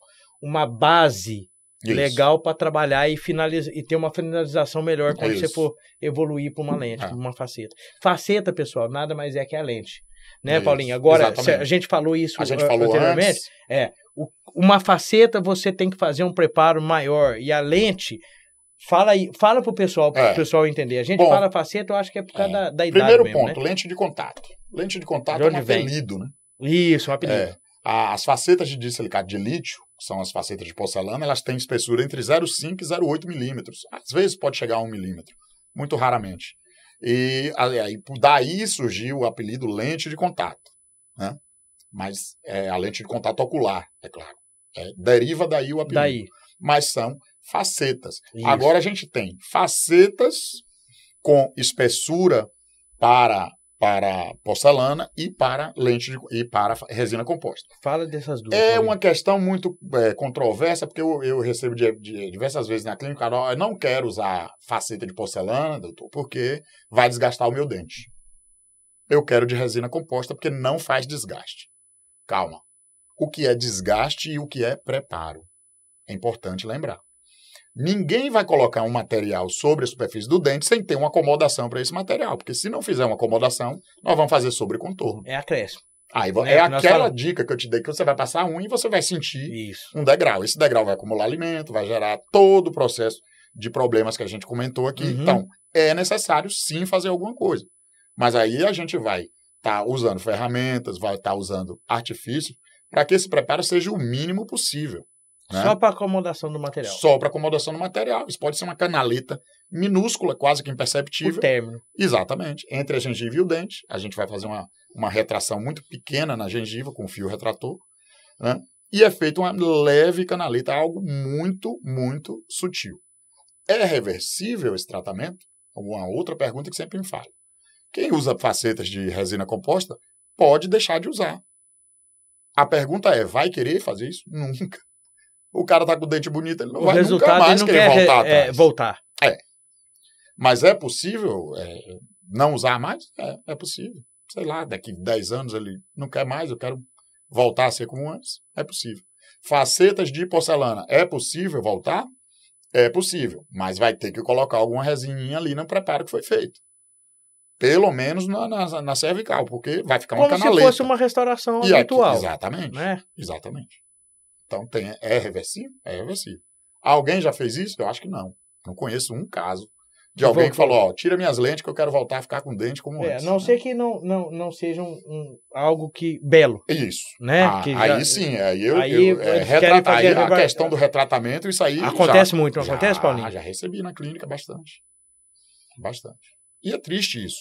A: uma base
B: Isso.
A: legal para trabalhar e finalizar e ter uma finalização melhor quando você
B: Isso.
A: for evoluir para uma lente,
B: É.
A: para uma faceta. Faceta, pessoal, nada mais é que a lente. Né,
B: Isso,
A: Paulinho? Agora, a gente falou isso
B: A gente falou
A: anteriormente.
B: antes.
A: o- uma faceta você tem que fazer um preparo maior e a lente fala aí, fala pro pessoal, pro
B: É.
A: pessoal entender. A gente
B: Bom,
A: fala faceta, eu acho que é por causa
B: é.
A: da, da idade
B: Primeiro
A: mesmo,
B: ponto, lente de contato. Lente de contato
A: De
B: é um
A: onde vem?
B: apelido, né?
A: né? Isso, um apelido.
B: É. As facetas de disilicato de lítio, que são as facetas de porcelana, elas têm espessura entre 0,5 e 0,8 milímetros. Às vezes pode chegar a 1 milímetro, muito raramente. E aí, daí surgiu o apelido lente de contato. Né? Mas é a lente de contato ocular, é claro. É, deriva daí o apelido.
A: Daí.
B: Mas são facetas.
A: Isso.
B: Agora a gente tem facetas com espessura para, para porcelana e para lente de, e para resina composta.
A: Fala dessas duas.
B: É uma questão muito é, controversa, porque eu, eu recebo de, de- diversas vezes na clínica, "Ó, eu não quero usar faceta de porcelana, doutor, porque vai desgastar o meu dente. Eu quero de resina composta porque não faz desgaste. Calma. O que é desgaste e o que é preparo. É importante lembrar. Ninguém vai colocar um material sobre a superfície do dente sem ter uma acomodação para esse material, porque se não fizer uma acomodação, nós vamos fazer sobre contorno.
A: É acréscimo.
B: Aí
A: É,
B: é aquela
A: falamos.
B: dica que eu te dei que você vai passar unha e você vai sentir
A: Isso.
B: um degrau. Esse degrau vai acumular alimento, vai gerar todo o processo de problemas que a gente comentou aqui.
A: Uhum.
B: Então, é necessário sim fazer alguma coisa. Mas aí a gente vai estar usando ferramentas, vai estar usando artifício para que esse preparo seja o mínimo possível. Né?
A: Só para acomodação do material.
B: Só para acomodação do material. Isso pode ser uma canaleta minúscula, quase que imperceptível.
A: O término.
B: Exatamente. Entre a gengiva e o dente, a gente vai fazer uma, uma retração muito pequena na gengiva com fio retrator, né? E é feita uma leve canaleta, algo muito, muito sutil. É reversível esse tratamento? Uma outra pergunta que sempre me falo. Quem usa facetas de resina composta pode deixar de usar. A pergunta é, vai querer fazer isso? (laughs) Nunca. O cara tá com o dente bonito, ele não
A: o
B: vai nunca mais querer
A: quer
B: voltar
A: é, voltar.
B: Mas é possível é, não usar mais? É, é possível. Sei lá, daqui 10 anos ele não quer mais, eu quero voltar a ser como antes. É possível. Facetas de porcelana, é possível voltar? É possível, mas vai ter que colocar alguma resininha ali no preparo que foi feito. Pelo menos na, na, na cervical, porque vai ficar uma
A: Como se
B: canaleta.
A: fosse uma restauração
B: E aqui-
A: habitual.
B: exatamente.
A: né?
B: Exatamente. Então tem, é reversível? É reversível. Alguém já fez isso? Eu acho que não. Não conheço um caso de alguém que falou, ó, tira minhas lentes que eu quero voltar a ficar com dente como
A: É,
B: antes.
A: a não ser que não, não, não seja um, um- algo que belo,
B: Isso.
A: né?
B: Ah, aí
A: já-
B: sim, aí eu,
A: aí
B: eu- é, retrata- aí a questão do retratamento, isso aí
A: Acontece
B: já,
A: muito, não
B: já-
A: acontece, Paulinho?
B: Já recebi na clínica bastante. Bastante. E é triste isso,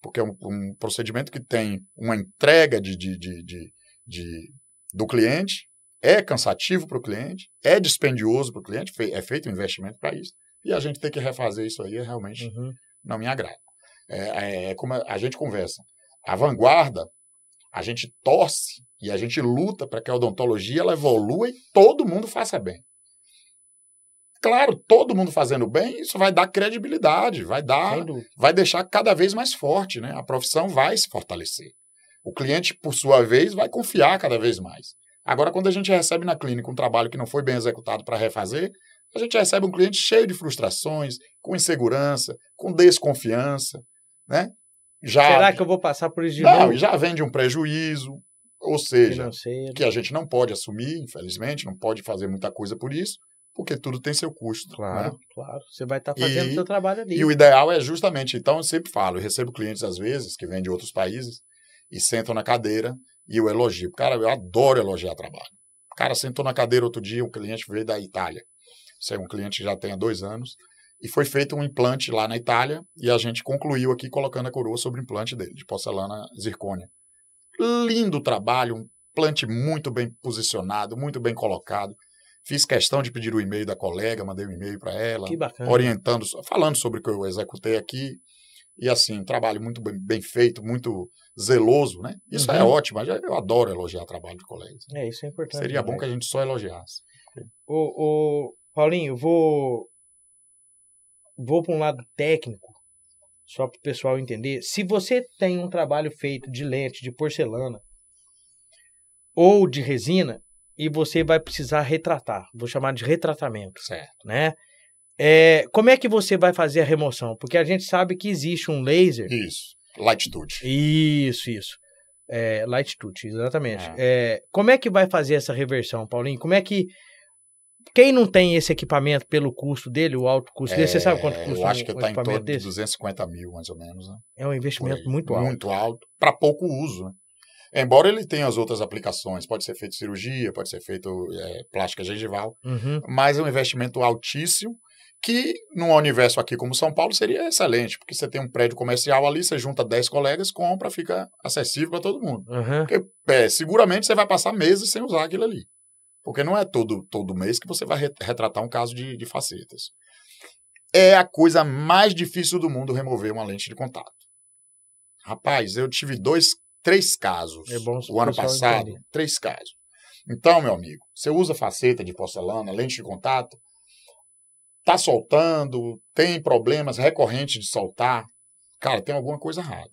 B: porque é um, um procedimento que tem uma entrega de, de, de, de- de- do cliente, é cansativo para o cliente, é dispendioso para o cliente, é feito um investimento para isso, e a gente ter que refazer isso aí é realmente
A: Uhum.
B: não me agrada. É, é- é como a gente conversa. A vanguarda, a gente torce e a gente luta para que a odontologia ela evolua e todo mundo faça bem. Claro, todo mundo fazendo bem, isso vai dar credibilidade, vai dar, vai deixar cada vez mais forte, né? A profissão vai se fortalecer. O cliente, por sua vez, vai confiar cada vez mais. Agora, quando a gente recebe na clínica um trabalho que não foi bem executado para refazer, a gente recebe um cliente cheio de frustrações, com insegurança, com desconfiança, né? Já,
A: Será que eu vou passar por isso de
B: não,
A: novo?
B: e já vem de um prejuízo, ou seja, que a gente não pode assumir, infelizmente, não pode fazer muita coisa por isso, porque tudo tem seu custo.
A: Claro,
B: né?
A: claro. Você vai estar fazendo o seu trabalho ali.
B: E o ideal é justamente, então eu sempre falo, eu recebo clientes às vezes que vêm de outros países e sentam na cadeira e eu elogio. Cara, eu adoro elogiar trabalho. O cara sentou na cadeira outro dia, um cliente veio da Itália. Isso é um cliente que já tem há dois anos. E foi feito um implante lá na Itália e a gente concluiu aqui colocando a coroa sobre o implante dele, de porcelana zircônia. Lindo trabalho, um implante muito bem posicionado, muito bem colocado. Fiz questão de pedir o e-mail da colega, mandei um e-mail para ela
A: Que bacana.
B: orientando, falando sobre o que eu executei aqui. E assim, um trabalho muito bem, bem feito, muito zeloso, né? Isso é
A: Uhum.
B: ótimo, mas eu adoro elogiar trabalho de colegas.
A: É, isso é importante.
B: Seria bom
A: demais.
B: que a gente só elogiasse.
A: Ô, ô, Paulinho, vou vou para um lado técnico, só para o pessoal entender. Se você tem um trabalho feito de lente, de porcelana ou de resina e você vai precisar retratar, vou chamar de retratamento,
B: Certo.
A: né? É, como é que você vai fazer a remoção? Porque a gente sabe que existe um laser.
B: Isso. Latitude.
A: Isso, isso. É, touch, exatamente.
B: Ah.
A: É, como é que vai fazer essa reversão, Paulinho? Como é que. Quem não tem esse equipamento pelo custo dele, o alto custo dele, você sabe quanto
B: É,
A: custa
B: Eu acho que
A: um
B: está em torno de
A: desse?
B: 250 mil, mais ou menos. Né?
A: É um investimento muito alto.
B: Muito alto, para pouco uso. Né? Embora ele tenha as outras aplicações, pode ser feito cirurgia, pode ser feito é, plástica gengival,
A: Uhum.
B: mas é um investimento altíssimo que num universo aqui como São Paulo seria excelente, porque você tem um prédio comercial ali, você junta 10 colegas, compra, fica acessível para todo mundo.
A: Uhum.
B: Porque é, seguramente você vai passar meses sem usar aquilo ali. Porque não é todo, todo mês que você vai re- retratar um caso de, de facetas. É a coisa mais difícil do mundo remover uma lente de contato. Rapaz, eu tive dois, três casos
A: É bom
B: o ano passado.
A: entender.
B: Três casos. Então, meu amigo, você usa faceta de porcelana, lente de contato, tá soltando, tem problemas recorrentes de soltar, cara, tem alguma coisa errada.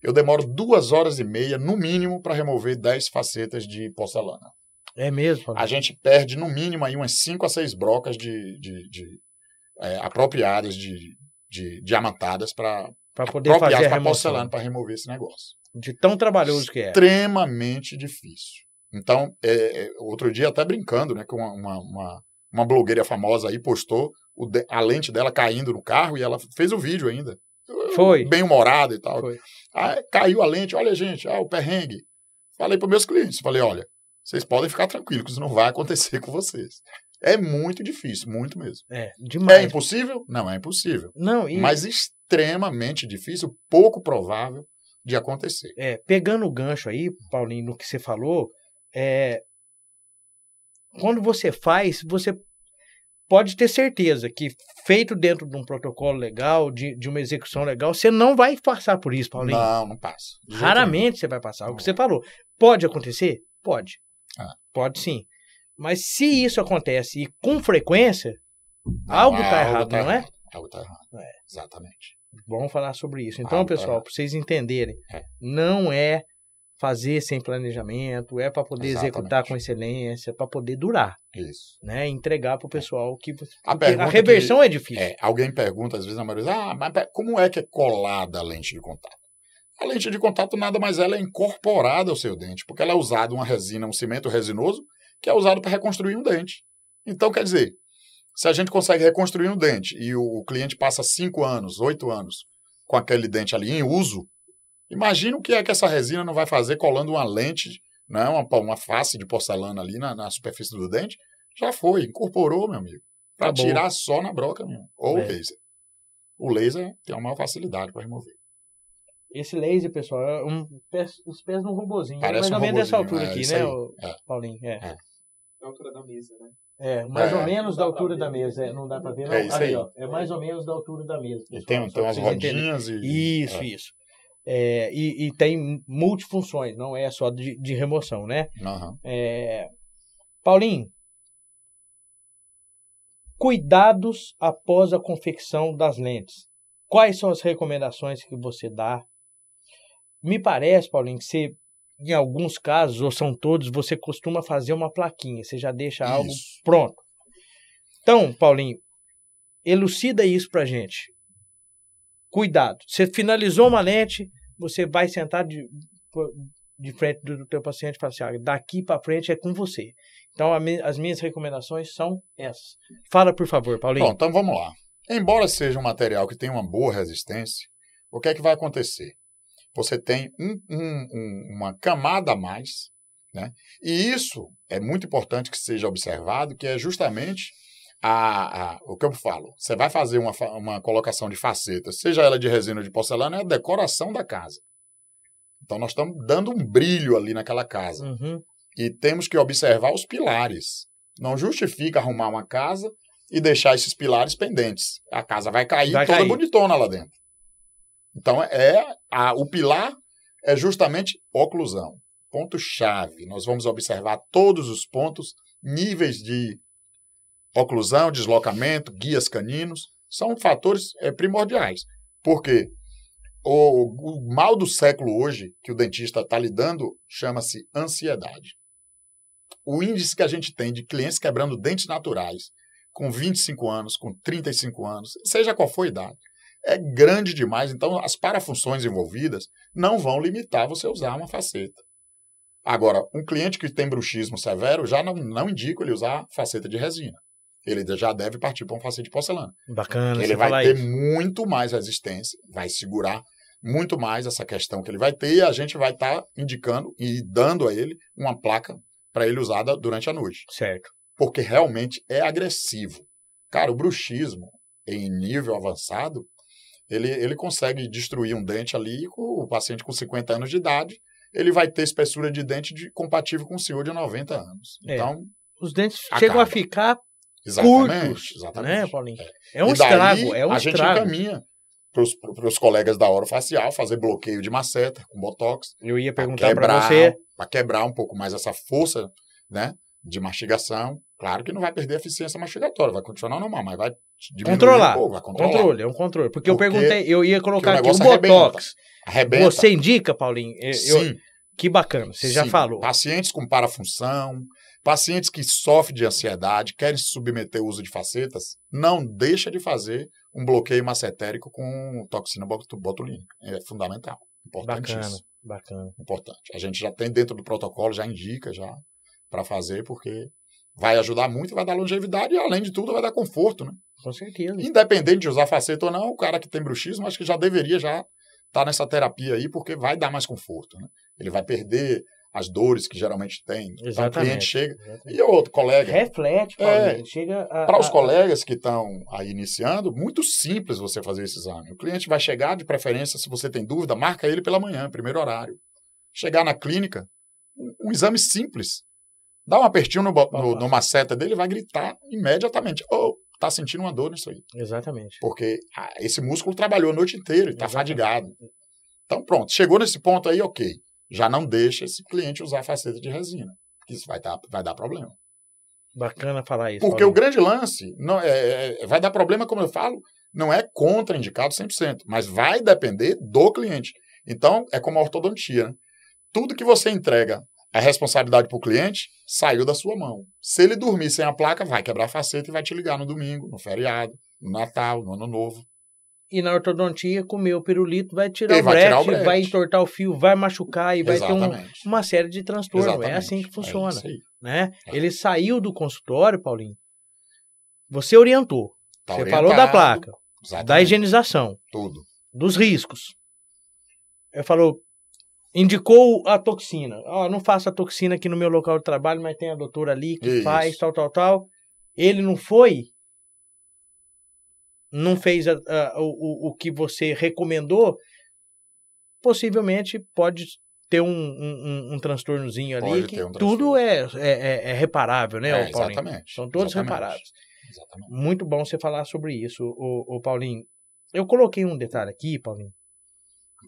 B: Eu demoro duas horas e meia, no mínimo, para remover 10 facetas de porcelana.
A: É mesmo, Paulinho?
B: A gente perde, no mínimo, aí umas 5 a 6 brocas de, de, de, é, apropriadas, de, de diamantadas para
A: Para poder fazer
B: para porcelana para remover esse negócio.
A: De tão trabalhoso que é.
B: Extremamente difícil. Então, é, é, outro dia, até brincando, né, uma, uma, uma, uma blogueira famosa aí postou o a lente dela caindo no carro e ela fez o vídeo ainda.
A: Foi.
B: Bem humorada e tal.
A: Foi.
B: Ah, caiu a lente, olha, gente, ah, o perrengue. Falei para meus clientes, falei, olha, vocês podem ficar tranquilos isso não vai acontecer (laughs) com vocês. É muito difícil, muito mesmo.
A: É,
B: É
A: demais.
B: impossível? Não é impossível.
A: Não, e
B: Mas extremamente difícil, pouco provável de acontecer.
A: é, pegando o gancho aí, Paulinho, no que você falou, é, quando você faz, você pode ter certeza que feito dentro de um protocolo legal, de, de uma execução legal, você não vai passar por isso, Paulinho.
B: Não, não passa.
A: Raramente você vai passar. O que você falou. Pode acontecer? Pode.
B: Ah.
A: Pode sim. Mas se isso acontece e com frequência,
B: nenhum.
A: algo tá errado, não é?
B: Algo tá errado.
A: É.
B: Exatamente.
A: Vamos falar sobre isso. Então,
B: Algo tá
A: pessoal,
B: errado.
A: para vocês entenderem,
B: É.
A: não é fazer sem planejamento, é para poder
B: Exatamente.
A: executar com excelência, para poder durar,
B: Isso.
A: né? Entregar para o pessoal que você-
B: A
A: a reversão é difícil.
B: É, alguém pergunta, às vezes, na maioria, ah, mas como é que é colada a lente de contato? A lente de contato nada mais ela é incorporada ao seu dente, porque ela é usada uma resina, um cimento resinoso, que é usado para reconstruir um dente. Então, quer dizer, se a gente consegue reconstruir um dente e o, o cliente passa 5 anos, 8 anos com aquele dente ali em uso, imagina o que é que essa resina não vai fazer colando uma lente, né, uma, uma face de porcelana ali na, na superfície do dente. Já foi, incorporou, meu amigo. Para
A: Acabou.
B: tirar só na broca mesmo. Ou
A: É.
B: laser. O laser tem uma maior facilidade para remover.
A: Esse laser, pessoal, é um pés, os pés num robozinho.
B: Parece
A: mais ou
B: um
A: menos dessa altura
B: é,
A: aqui, né,
B: É.
A: Paulinho? É.
B: É.
C: Na altura da mesa, né?
A: É, mais
B: É.
A: ou menos da altura da mesa. É, não dá pra ver, não.
B: É isso aí.
A: ó. É mais ou menos da altura da mesa.
B: E
A: pessoal,
B: tem,
A: só
B: tem
A: pra
B: umas rodinhas e.
A: Isso,
B: é.
A: isso. É, e, e tem multifunções, não é só de, de remoção, né?
B: Aham.
A: É, Paulinho, cuidados após a confecção das lentes. Quais são as recomendações que você dá? Me parece, Paulinho, que você, em alguns casos, ou são todos, você costuma fazer uma plaquinha, você já deixa algo
B: Isso.
A: pronto. Então, Paulinho, elucida isso pra gente. Cuidado. Você finalizou uma lente, você vai sentar de, de frente do teu paciente e falar assim, ah, daqui para frente é com você. Então, as minhas recomendações são essas. Fala, por favor, Paulinho.
B: Bom, então vamos lá. Embora seja um material que tem uma boa resistência, o que é que vai acontecer? Você tem um- um- um- uma camada a mais, né? E isso é muito importante que seja observado, que é justamente a, a- o que eu falo. Você vai fazer uma, uma colocação de facetas, seja ela de resina ou de porcelana, é a decoração da casa. Então nós estamos dando um brilho ali naquela casa.
A: Uhum.
B: E temos que observar os pilares. Não justifica arrumar uma casa e deixar esses pilares pendentes. A casa vai cair
A: Vai
B: toda
A: cair.
B: bonitona lá dentro. Então, é a, o pilar é justamente oclusão. Ponto-chave. Nós vamos observar todos os pontos, níveis de oclusão, deslocamento, guias caninos. São fatores é, primordiais. Porque o, o mal do século hoje, que o dentista está lidando, chama-se ansiedade. O índice que a gente tem de clientes quebrando dentes naturais com 25 anos, com 35 anos, seja qual for a idade, é grande demais. Então, as parafunções envolvidas não vão limitar você usar uma faceta. Agora, um cliente que tem bruxismo severo, já não, não indico ele usar faceta de resina. Ele já deve partir para um facete de porcelana.
A: Bacana
B: Ele vai ter
A: isso.
B: muito mais resistência, vai segurar muito mais essa questão que ele vai ter e a gente vai estar indicando e dando a ele uma placa para ele usada durante a noite.
A: Certo.
B: Porque realmente é agressivo. Cara, o bruxismo em nível avançado, ele, ele consegue destruir um dente ali com o paciente com 50 anos de idade, ele vai ter espessura de dente de, compatível com o senhor de 90 anos.
A: É.
B: Então,
A: Os dentes
B: Acaba.
A: chegam a ficar,
B: exatamente,
A: Curtos,
B: exatamente.
A: né, Paulinho? É um
B: E daí,
A: estrago, é um
B: a gente
A: estrago.
B: encaminha para os colegas da orofacial fazer bloqueio de maceta com botox,
A: Eu ia
B: para
A: perguntar para você.
B: pra quebrar um pouco mais essa força né, de mastigação. Claro que não vai perder a eficiência mastigatória, vai continuar normal, mas vai diminuir
A: Controlar.
B: um pouco, vai controlar.
A: Controle, é um controle. Porque eu
B: Porque-
A: perguntei, eu ia colocar
B: o
A: aqui o Botox.
B: Arrebenta.
A: Você indica, Paulinho? Eu- eu-
B: Sim,
A: que bacana, você já
B: sim.
A: falou.
B: Pacientes com parafunção, pacientes que sofrem de ansiedade, querem se submeter ao uso de facetas, não deixa de fazer um bloqueio macetérico com toxina botu- botulínica. É fundamental.
A: Bacana,
B: Importantíssimo.
A: bacana.
B: Importante. A gente já tem dentro do protocolo, já indica já para fazer, porque vai ajudar muito vai dar longevidade e, além de tudo, vai dar conforto, né?
A: Com certeza.
B: Independente de usar faceta ou não, o cara que tem bruxismo, acho que já deveria já estar nessa terapia aí, porque vai dar mais conforto, né? Ele vai perder as dores que geralmente tem. Então, o
A: Exatamente.
B: cliente chega.
A: Exatamente.
B: E outro colega.
A: Reflete,
B: É.
A: Paulinho. Chega a,
B: Para os
A: a-
B: colegas que estão aí iniciando, muito simples você fazer esse exame. O cliente vai chegar, de preferência, se você tem dúvida, marca ele pela manhã, primeiro horário. Chegar na clínica, um, um exame simples. Dá um apertinho no, no,
A: Opa.
B: numa seta dele, ele vai gritar imediatamente. Oh, tá sentindo uma dor nisso aí.
A: Exatamente.
B: Porque ah, esse músculo trabalhou a noite inteira e está
A: Exatamente.
B: fadigado. Então, pronto. Chegou nesse ponto aí, ok. Já não deixa esse cliente usar faceta de resina. Porque isso vai dar, vai dar problema.
A: Bacana falar isso.
B: Porque o grande lance não é, é- vai dar problema, como eu falo, não é contraindicado 100%, mas vai depender do cliente. Então, é como a ortodontia. Né? Tudo que você entrega a responsabilidade para o cliente saiu da sua mão. Se ele dormir sem a placa, vai quebrar a faceta e vai te ligar no domingo, no feriado, no Natal, no Ano Novo.
A: E na ortodontia, comer o pirulito vai tirar, o,
B: vai
A: brete,
B: tirar o brete.
A: vai entortar o fio, vai machucar e vai ter um-
B: Exatamente.
A: uma série de transtornos. É
B: Exatamente.
A: assim que funciona.
B: isso aí.
A: né?
B: É.
A: Ele saiu do consultório, Paulinho. Você orientou.
B: Tá
A: você falou da placa, da
B: Exatamente.
A: higienização,
B: Tudo.
A: dos riscos. Ele falou, indicou a toxina. Ó, não faço a toxina aqui no meu local de trabalho, mas tem a doutora ali que
B: Isso.
A: faz, tal, tal, tal. Ele não foi, não fez a- a- o, o, o que você recomendou, possivelmente pode ter um, um, um, transtornozinho ali
B: Pode
A: que
B: um
A: tudo é, é, é- é reparável, né,
B: É,
A: Paulinho?
B: exatamente.
A: São todos
B: Exatamente.
A: reparáveis.
B: Exatamente.
A: Muito bom você falar sobre isso, o, Paulinho. Eu coloquei um detalhe aqui, Paulinho,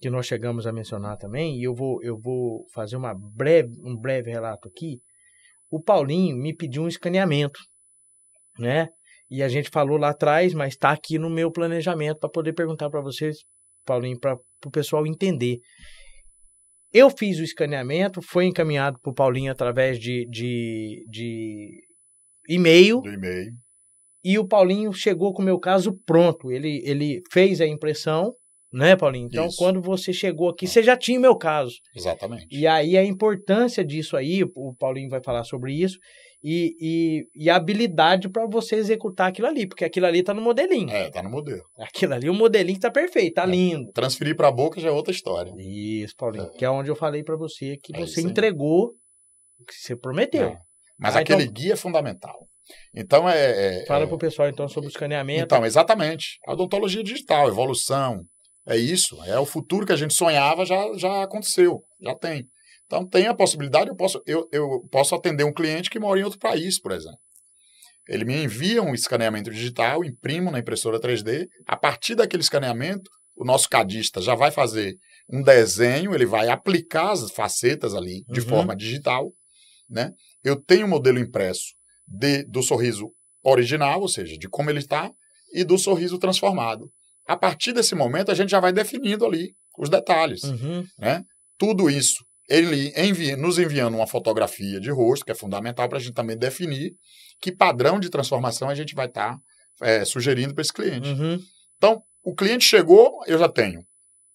A: que nós chegamos a mencionar também, e eu vou, eu vou fazer uma breve, um breve relato aqui. O Paulinho me pediu um escaneamento, né? E a gente falou lá atrás, mas está aqui no meu planejamento para poder perguntar para vocês, Paulinho, para o pessoal entender. Eu fiz o escaneamento, foi encaminhado para o Paulinho através de, de, de e-mail.
B: Do e-mail.
A: E o Paulinho chegou com o meu caso pronto. Ele, ele fez a impressão, né, Paulinho? Então,
B: Isso.
A: quando você chegou aqui, você já tinha o meu caso.
B: Exatamente.
A: E aí a importância disso aí, o Paulinho vai falar sobre isso, e, e, e a habilidade para você executar aquilo ali, porque aquilo ali tá no modelinho.
B: É, tá no modelo.
A: Aquilo ali, o modelinho tá perfeito, tá
B: É.
A: lindo.
B: Transferir para a boca já é outra história.
A: Isso, Paulinho, que é onde eu falei para você que
B: É
A: você entregou o que você prometeu.
B: É. Mas
A: Ah,
B: aquele
A: então-
B: guia é fundamental. Então é. é-
A: Fala
B: é-
A: pro pessoal então sobre o escaneamento.
B: Então, exatamente. A odontologia digital, evolução. É isso. É o futuro que a gente sonhava, já, já aconteceu. Já tem. Então tem a possibilidade, eu posso, eu, eu posso atender um cliente que mora em outro país, por exemplo. Ele me envia um escaneamento digital, imprimo na impressora 3D. A partir daquele escaneamento, o nosso cadista já vai fazer um desenho, ele vai aplicar as facetas ali de
A: Uhum.
B: forma digital. Né? Eu tenho o modelo impresso de, do sorriso original, ou seja, de como ele está, e do sorriso transformado. A partir desse momento, a gente já vai definindo ali os detalhes.
A: Uhum.
B: Né? Tudo isso, ele envia, nos enviando uma fotografia de rosto, que é fundamental para a gente também definir que padrão de transformação a gente vai estar sugerindo para esse cliente.
A: Uhum.
B: Então, o cliente chegou, eu já tenho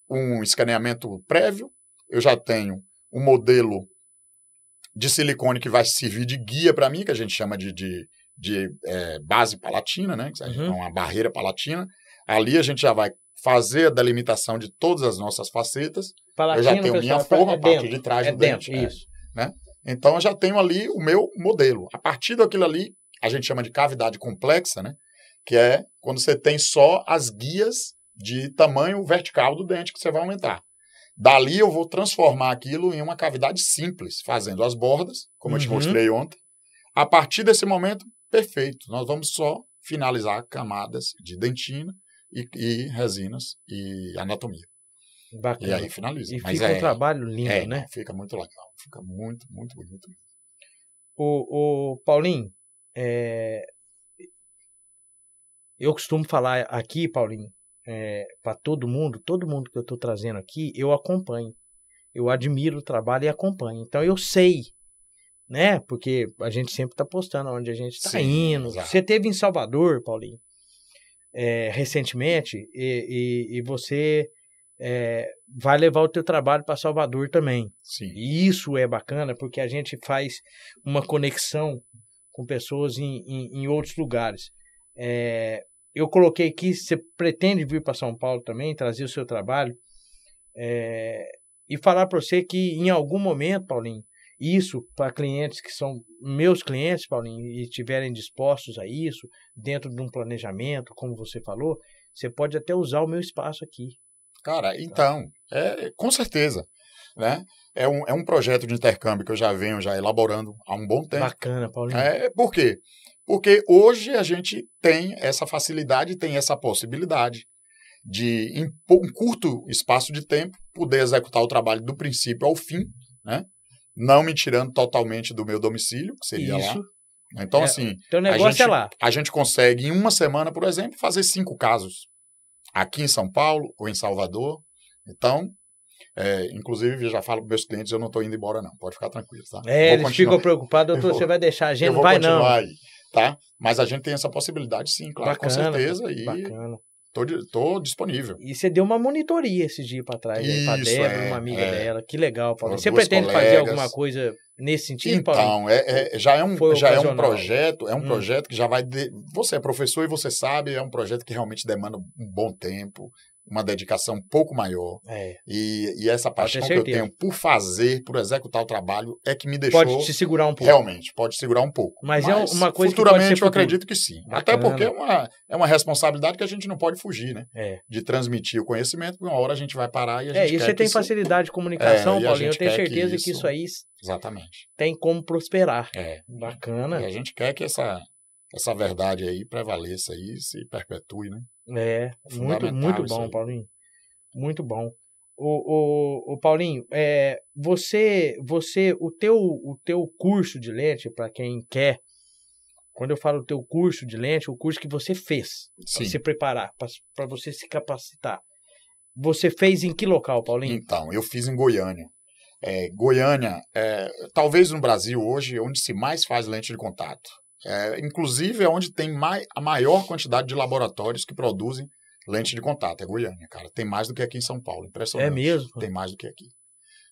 B: um escaneamento prévio, eu já tenho um modelo de silicone que vai servir de guia para mim, que a gente chama de, de, de é, base palatina, né? que é
A: Uhum.
B: uma barreira palatina. Ali a gente já vai fazer a delimitação de todas as nossas facetas. Eu
A: Palatina,
B: já tenho minha
A: pessoal,
B: forma,
A: é
B: a parte
A: dentro,
B: de trás
A: é
B: do
A: dentro,
B: dente. é.
A: isso.
B: Então eu já tenho ali o meu modelo. A partir daquilo ali, a gente chama de cavidade complexa, né? Que é quando você tem só as guias de tamanho vertical do dente que você vai aumentar. Dali eu vou transformar aquilo em uma cavidade simples, fazendo as bordas, como eu te
A: Uhum.
B: mostrei ontem. A partir desse momento, perfeito. Nós vamos só finalizar camadas de dentina e, e resinas e anatomia. E
A: Bacana.
B: aí finaliza.
A: E
B: Mas
A: fica
B: é,
A: um trabalho lindo,
B: é,
A: né?
B: fica muito legal. Fica muito, muito bonito.
A: O, o Paulinho, é, eu costumo falar aqui, Paulinho, é, para todo mundo, todo mundo que eu estou trazendo aqui, eu acompanho. Eu admiro o trabalho e acompanho. Então eu sei, né? Porque a gente sempre está postando onde a gente está indo.
B: exato.
A: Você teve em Salvador, Paulinho, é, recentemente, e, e- e você é, vai levar o teu trabalho para Salvador também.
B: Sim.
A: E isso é bacana porque a gente faz uma conexão com pessoas em, em, em outros lugares. É, eu coloquei aqui, você pretende vir para São Paulo também, trazer o seu trabalho é, e falar para você que em algum momento, Paulinho, isso para clientes que são meus clientes, Paulinho, e estiverem dispostos a isso, dentro de um planejamento, como você falou, você pode até usar o meu espaço aqui.
B: Cara, então, é, com certeza. Né? É, um, é um projeto de intercâmbio que eu já venho já elaborando há um bom tempo.
A: Bacana, Paulinho.
B: É, por quê? Porque hoje a gente tem essa facilidade, tem essa possibilidade de, em um curto espaço de tempo, poder executar o trabalho do princípio ao fim, né? não me tirando totalmente do meu domicílio, que seria Isso. lá. Então,
A: é,
B: assim,
A: a gente,
B: é
A: lá.
B: a gente consegue, em uma semana, por exemplo, fazer cinco casos. Aqui em São Paulo ou em Salvador. Então, é, inclusive, já falo para meus clientes, eu não estou indo embora, não. Pode ficar tranquilo, tá?
A: É, eles ficam preocupados, doutor, você vai deixar a gente, não vai não.
B: Aí, tá? Mas a gente tem essa possibilidade, sim, claro, bacana, com certeza. E bacana. Tô, tô disponível.
A: E você deu uma monitoria esse dia para trás, Isso, pra Débora, é, uma amiga é. dela. Que legal, Paulo. Você pretende colegas. fazer alguma coisa nesse sentido,
B: então,
A: Paulo?
B: É, é, já, é um, já é um projeto, é um hum. projeto que já vai. De... Você é professor e você sabe, é um projeto que realmente demanda um bom tempo, uma dedicação um pouco maior.
A: É.
B: E, e essa paixão que eu tenho por fazer, por executar o trabalho, é que me deixou.
A: Pode te segurar um pouco.
B: Realmente, pode segurar um pouco.
A: Mas, é Mas é uma coisa
B: futuramente
A: que eu
B: acredito que sim. Bacana. Até porque é uma, é uma responsabilidade que a gente não pode fugir, né?
A: É.
B: De transmitir o conhecimento, porque uma hora a gente vai parar e a gente.
A: É, e você tem facilidade de comunicação, é, Paulinho. Eu tenho certeza que isso... que isso aí.
B: Exatamente.
A: Tem como prosperar.
B: É.
A: Bacana.
B: E a gente quer que essa, essa verdade aí prevaleça e se perpetue, né?
A: É, muito, muito bom, Paulinho. Muito bom. O, o, o Paulinho, é, você, você, o teu, o teu curso de lente, para quem quer, quando eu falo o teu curso de lente, o curso que você fez para se preparar, para você se capacitar. Você fez em que local, Paulinho?
B: Então, eu fiz em Goiânia. É, Goiânia, é, talvez no Brasil hoje, onde se mais faz lente de contato. É, inclusive é onde tem mai, a maior quantidade de laboratórios que produzem lente de contato. É Goiânia, cara. Tem mais do que aqui em São Paulo. Impressionante.
A: É mesmo?
B: Tem mais do que aqui.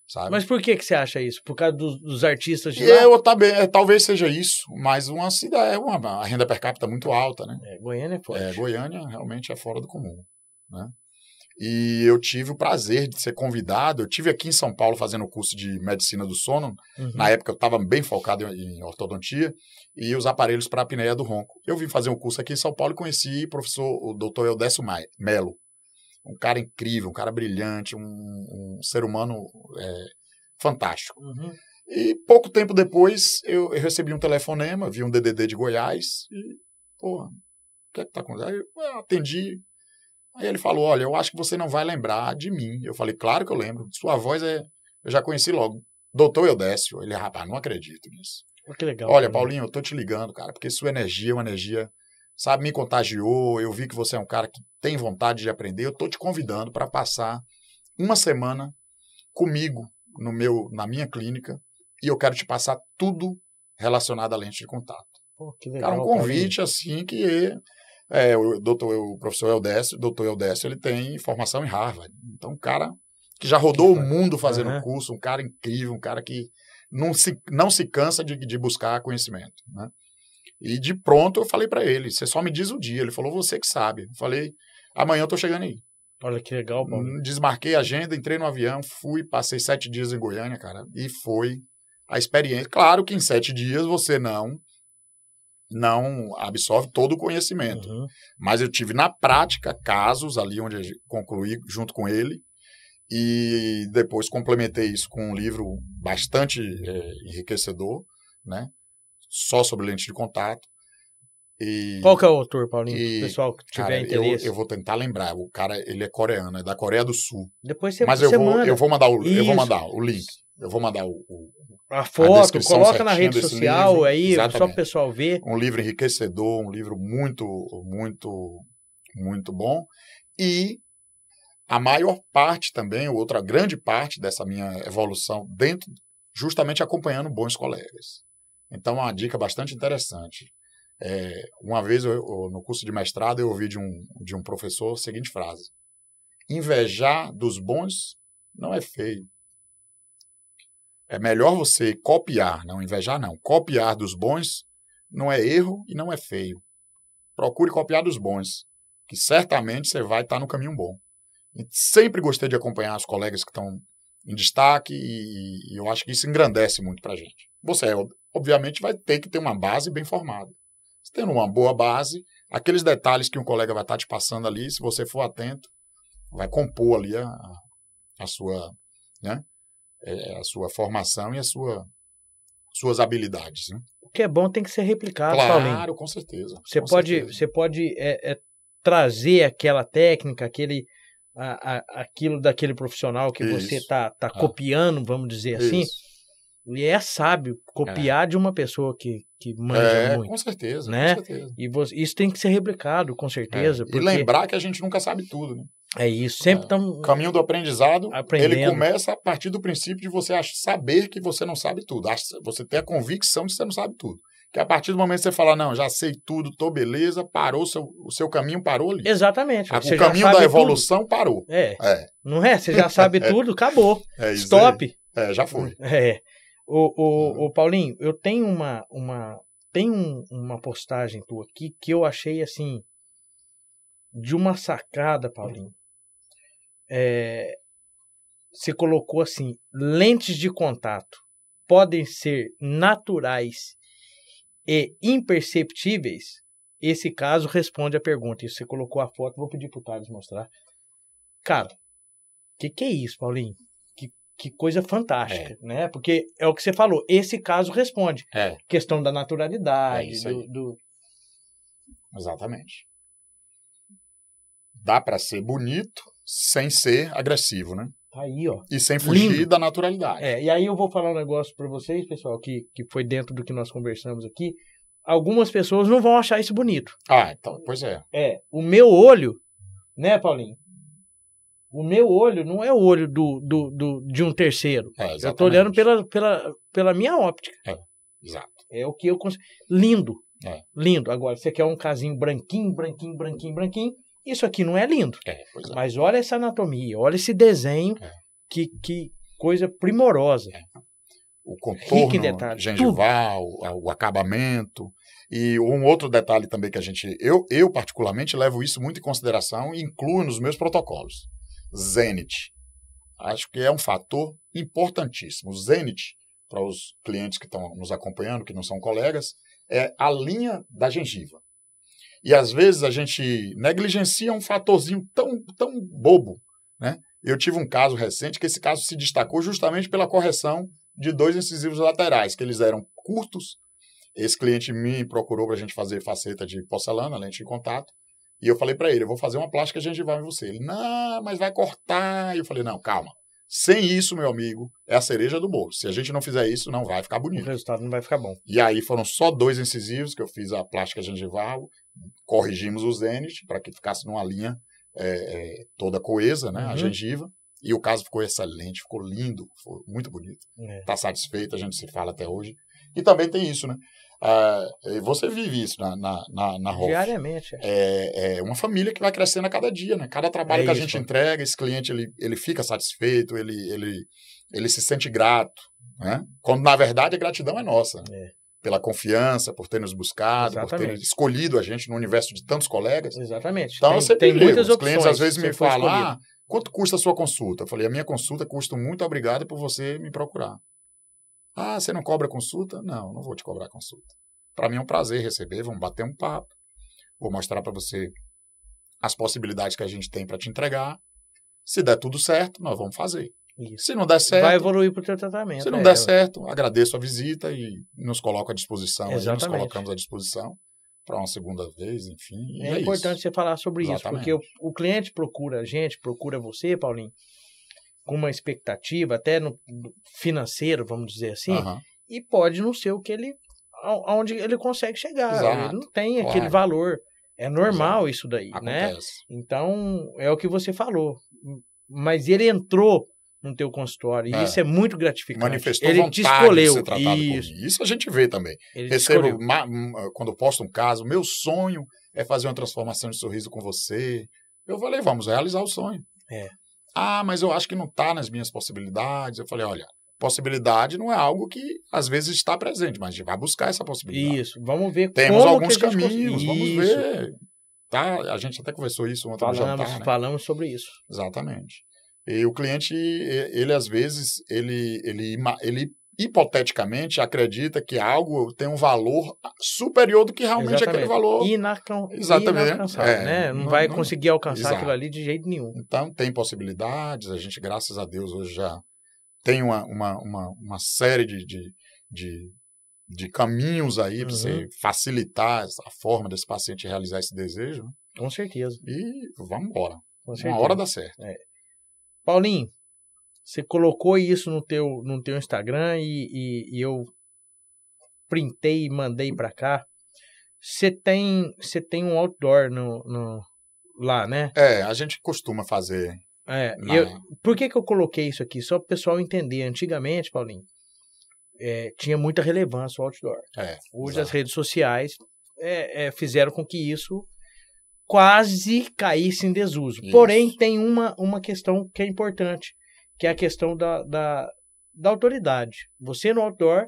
B: Sabe?
A: Mas por que, que você acha isso? Por causa dos, dos artistas de
B: lá? Eu, também, é, talvez seja isso, mas uma cidade, é uma, a renda per capita muito alta, né?
A: É, Goiânia é forte.
B: É, Goiânia realmente é fora do comum, né? E eu tive o prazer de ser convidado. Eu tive aqui em São Paulo fazendo o curso de medicina do sono. Uhum. Na época eu estava bem focado em ortodontia e os aparelhos para a apneia do ronco. Eu vim fazer um curso aqui em São Paulo e conheci o professor, o doutor Eudécio Melo. Um cara incrível, um cara brilhante, um, um ser humano é, fantástico.
A: Uhum.
B: E pouco tempo depois eu, eu, recebi um telefonema, vi um DDD de Goiás e, pô, o que é que tá acontecendo? Eu atendi, Aí ele falou: Olha, eu acho que você não vai lembrar de mim. Eu falei: Claro que eu lembro. Sua voz é. Eu já conheci logo. Doutor Eudécio. Ele, rapaz, não acredito nisso.
A: Que legal.
B: Olha, Paulinho, eu tô te ligando, cara, porque sua energia é uma energia, sabe, me contagiou. Eu vi que você é um cara que tem vontade de aprender. Eu tô te convidando para passar uma semana comigo no meu, na minha clínica e eu quero te passar tudo relacionado à lente de contato.
A: Pô, que legal.
B: Cara, um convite Paulinho. assim que é, o, doutor, o professor Eudécio, o doutor Eudécio, ele tem formação em Harvard. Então, um cara que já rodou o mundo fazendo uhum. curso, um cara incrível, um cara que não se, não se cansa de, de buscar conhecimento. Né? E de pronto eu falei para ele, você só me diz o dia. Ele falou, você que sabe. Eu falei, amanhã eu tô chegando aí.
A: Olha que legal, Paulo.
B: Hum, desmarquei a agenda, entrei no avião, fui, passei sete dias em Goiânia, cara, e foi a experiência. Claro que em sete dias você não não absorve todo o conhecimento.
A: Uhum.
B: Mas eu tive na prática casos ali onde eu concluí junto com ele e depois complementei isso com um livro bastante é, enriquecedor, né? Só sobre lente de contato. E,
A: Qual que é o autor, Paulinho? E, pessoal que tiver cara, interesse.
B: Eu, eu, vou tentar lembrar. O cara, ele é coreano, é da Coreia do Sul.
A: Depois você
B: Mas
A: eu
B: vou,
A: manda.
B: eu vou mandar o, eu vou mandar o link. Eu vou mandar o, o
A: a foto, a coloca na rede social livro. aí, Exatamente. só para o pessoal ver.
B: Um livro enriquecedor, um livro muito, muito, muito bom. E a maior parte também, outra grande parte dessa minha evolução dentro, justamente acompanhando bons colegas. Então, uma dica bastante interessante. É, uma vez eu, eu, no curso de mestrado eu ouvi de um, de um professor a seguinte frase: Invejar dos bons não é feio, é melhor você copiar, não invejar, não. Copiar dos bons não é erro e não é feio. Procure copiar dos bons, que certamente você vai estar no caminho bom. E sempre gostei de acompanhar os colegas que estão em destaque e, e eu acho que isso engrandece muito para a gente. Você, obviamente, vai ter que ter uma base bem formada. Você tendo uma boa base, aqueles detalhes que um colega vai estar te passando ali, se você for atento, vai compor ali a, a sua, né, é, a sua formação e a sua suas habilidades. Né?
A: O que é bom tem que ser replicado,
B: claro,
A: Paulinho.
B: com certeza.
A: Você
B: com
A: pode,
B: certeza.
A: você pode é, é, trazer aquela técnica, aquele, a, a, aquilo daquele profissional que você
B: Isso.
A: está tá
B: Ah.
A: copiando, vamos dizer assim.
B: Isso.
A: E é sábio copiar de uma pessoa que, que manja
B: É,
A: muito.
B: com certeza,
A: né?
B: com certeza.
A: E você- isso tem que ser replicado, com certeza.
B: É,
A: porque
B: E lembrar que a gente nunca sabe tudo. Né?
A: É isso. Sempre
B: É.
A: estamos.
B: O caminho do aprendizado,
A: Aprendendo.
B: ele começa a partir do princípio de você saber que você não sabe tudo. Você ter a convicção de que você não sabe tudo. Que a partir do momento que você fala, não, já sei tudo, tô beleza, parou, seu, o seu caminho parou ali.
A: Exatamente.
B: O caminho da
A: tudo.
B: evolução parou.
A: É,
B: É,
A: não é? Você já sabe (laughs) tudo, acabou.
B: é isso.
A: Stop.
B: É, já foi.
A: É. O, o, o Paulinho, eu tenho uma, uma, tem um- uma postagem tua aqui que eu achei assim de uma sacada, Paulinho. É, você colocou assim: lentes de contato podem ser naturais e imperceptíveis. Esse caso responde a pergunta. E você colocou a foto, vou pedir pro Thales mostrar. Cara, o que, que é isso, Paulinho? Que, que coisa fantástica, né? Porque é o que você falou, esse caso responde.
B: É,
A: Questão da naturalidade,
B: É
A: do, do-
B: exatamente. Dá para ser bonito sem ser agressivo, né?
A: Tá aí, ó.
B: E sem fugir
A: Lindo.
B: da naturalidade.
A: É, e aí eu vou falar um negócio pra vocês, pessoal, que, que foi dentro do que nós conversamos aqui. Algumas pessoas não vão achar isso bonito.
B: Ah, então, pois é.
A: É, o meu olho, né, Paulinho? O meu olho não é o olho do, do, do, de um terceiro.
B: é
A: Eu tô olhando pela, pela, pela minha óptica.
B: Exato.
A: É o que eu consigo. Lindo.
B: É.
A: Lindo. Agora, você quer um casinho branquinho, branquinho, branquinho, branquinho. Isso aqui não é lindo.
B: É, é.
A: Mas olha essa anatomia, olha esse desenho.
B: É.
A: Que, que coisa primorosa.
B: o
A: Rico em
B: contorno
A: detalhes,
B: gengival, o, o acabamento. E um outro detalhe também que a gente. Eu, eu, particularmente, levo isso muito em consideração e incluo nos meus protocolos. Zenit. Acho que é um fator importantíssimo. O Zenit, para os clientes que estão nos acompanhando, que não são colegas, é a linha da gengiva. E às vezes a gente negligencia um fatorzinho tão, tão bobo. Né? Eu tive um caso recente que esse caso se destacou justamente pela correção de dois incisivos laterais, que eles eram curtos. Esse cliente me procurou para a gente fazer faceta de porcelana, lente de contato. E eu falei para ele, eu vou fazer uma plástica gengival em você. Ele, não, mas vai cortar. E eu falei, não, calma. Sem isso, meu amigo, é a cereja do bolo. Se a gente não fizer isso, não vai ficar
A: O
B: bonito.
A: resultado não vai ficar bom.
B: E aí foram só dois incisivos que eu fiz a plástica gengival, corrigimos o zenit para que ficasse numa linha é, é, toda coesa, né, a
A: Uhum.
B: gengiva. E o caso ficou excelente, ficou lindo, ficou muito bonito.
A: É.
B: Está satisfeito, a gente se fala até hoje. E também tem isso, né? Ah, você vive isso na, na, na, na.
A: Diariamente. é.
B: É, é uma família que vai crescendo a cada dia, né? Cada trabalho
A: É
B: que a
A: isso.
B: gente entrega, esse cliente ele, ele fica satisfeito, ele, ele, ele se sente grato, né? Quando na verdade a gratidão é nossa. né?
A: É.
B: Pela confiança, por ter nos buscado, por ter
A: Exatamente.
B: escolhido a gente no universo de tantos colegas.
A: Exatamente.
B: Então
A: tem,
B: eu sempre
A: tem muitas
B: os clientes
A: opções
B: às vezes me falam, ah, quanto custa a sua consulta? Eu falei, a minha consulta custa muito, obrigado por você me procurar. Ah, você não cobra consulta? Não, não vou te cobrar consulta. Para mim é um prazer receber, vamos bater um papo. Vou mostrar para você as possibilidades que a gente tem para te entregar. Se der tudo certo, nós vamos fazer.
A: Isso.
B: Se não der certo,
A: Vai evoluir pro teu tratamento.
B: se não
A: é.
B: der certo, agradeço a visita e nos coloco à disposição. aí, Nos
A: Exatamente.
B: colocamos à disposição para uma segunda vez, enfim. e
A: É, importante
B: isso.
A: você falar sobre isso,
B: Exatamente.
A: porque o, o cliente procura a gente, procura você, Paulinho, com uma expectativa, até no financeiro, vamos dizer assim, e pode não ser o que ele. aonde ele consegue chegar.
B: Exato,
A: Ele não tem
B: claro.
A: aquele valor. É normal isso daí, né?
B: Acontece.
A: Então, é o que você falou. Mas ele entrou no teu consultório, e
B: É.
A: isso é muito gratificante.
B: Manifestou
A: ele
B: vontade
A: te escolheu.
B: de ser tratado
A: isso.
B: por mim. Isso a gente vê também.
A: Ele
B: Recebo, ma- quando posto um caso, meu sonho é fazer uma transformação de sorriso com você. Eu falei, vamos realizar o sonho.
A: É.
B: Ah, mas eu acho que não está nas minhas possibilidades. Eu falei, olha, possibilidade não é algo que às vezes está presente, mas a gente vai buscar essa possibilidade.
A: Isso. Vamos ver
B: Temos
A: como
B: alguns caminhos, vamos ver. Tá? A gente até conversou isso ontem no
A: Falamos,
B: jantar, né?
A: falamos sobre isso.
B: Exatamente. E o cliente, ele às vezes, ele, ele, ele hipoteticamente acredita que algo tem um valor superior do que realmente aquele
A: Exatamente.
B: valor.
A: Inacam...
B: Exatamente.
A: Inalcançável,
B: É,
A: né? Não,
B: não-
A: vai
B: não-
A: conseguir alcançar
B: Exato.
A: aquilo ali de jeito nenhum.
B: Então, tem possibilidades. A gente, graças a Deus, hoje já tem uma, uma, uma, uma série de, de, de, de caminhos aí para
A: Uhum.
B: você facilitar a forma desse paciente realizar esse desejo. né?
A: Com certeza.
B: E vamos embora.
A: Com
B: Uma
A: certeza.
B: hora dá certo.
A: Paulinho, você colocou isso no teu, no teu Instagram e, e- e eu printei e mandei pra cá. Você tem, você tem um outdoor no, no- lá, né?
B: É, a gente costuma fazer.
A: É,
B: na-
A: eu, por que, que eu coloquei isso aqui? Só para o pessoal entender. Antigamente, Paulinho, é, tinha muita relevância o outdoor.
B: É,
A: Hoje
B: exato.
A: as redes sociais é, é, fizeram com que isso quase caísse em desuso.
B: Isso.
A: Porém, tem uma, uma questão que é importante, que é a questão da, da, da autoridade. Você no outdoor,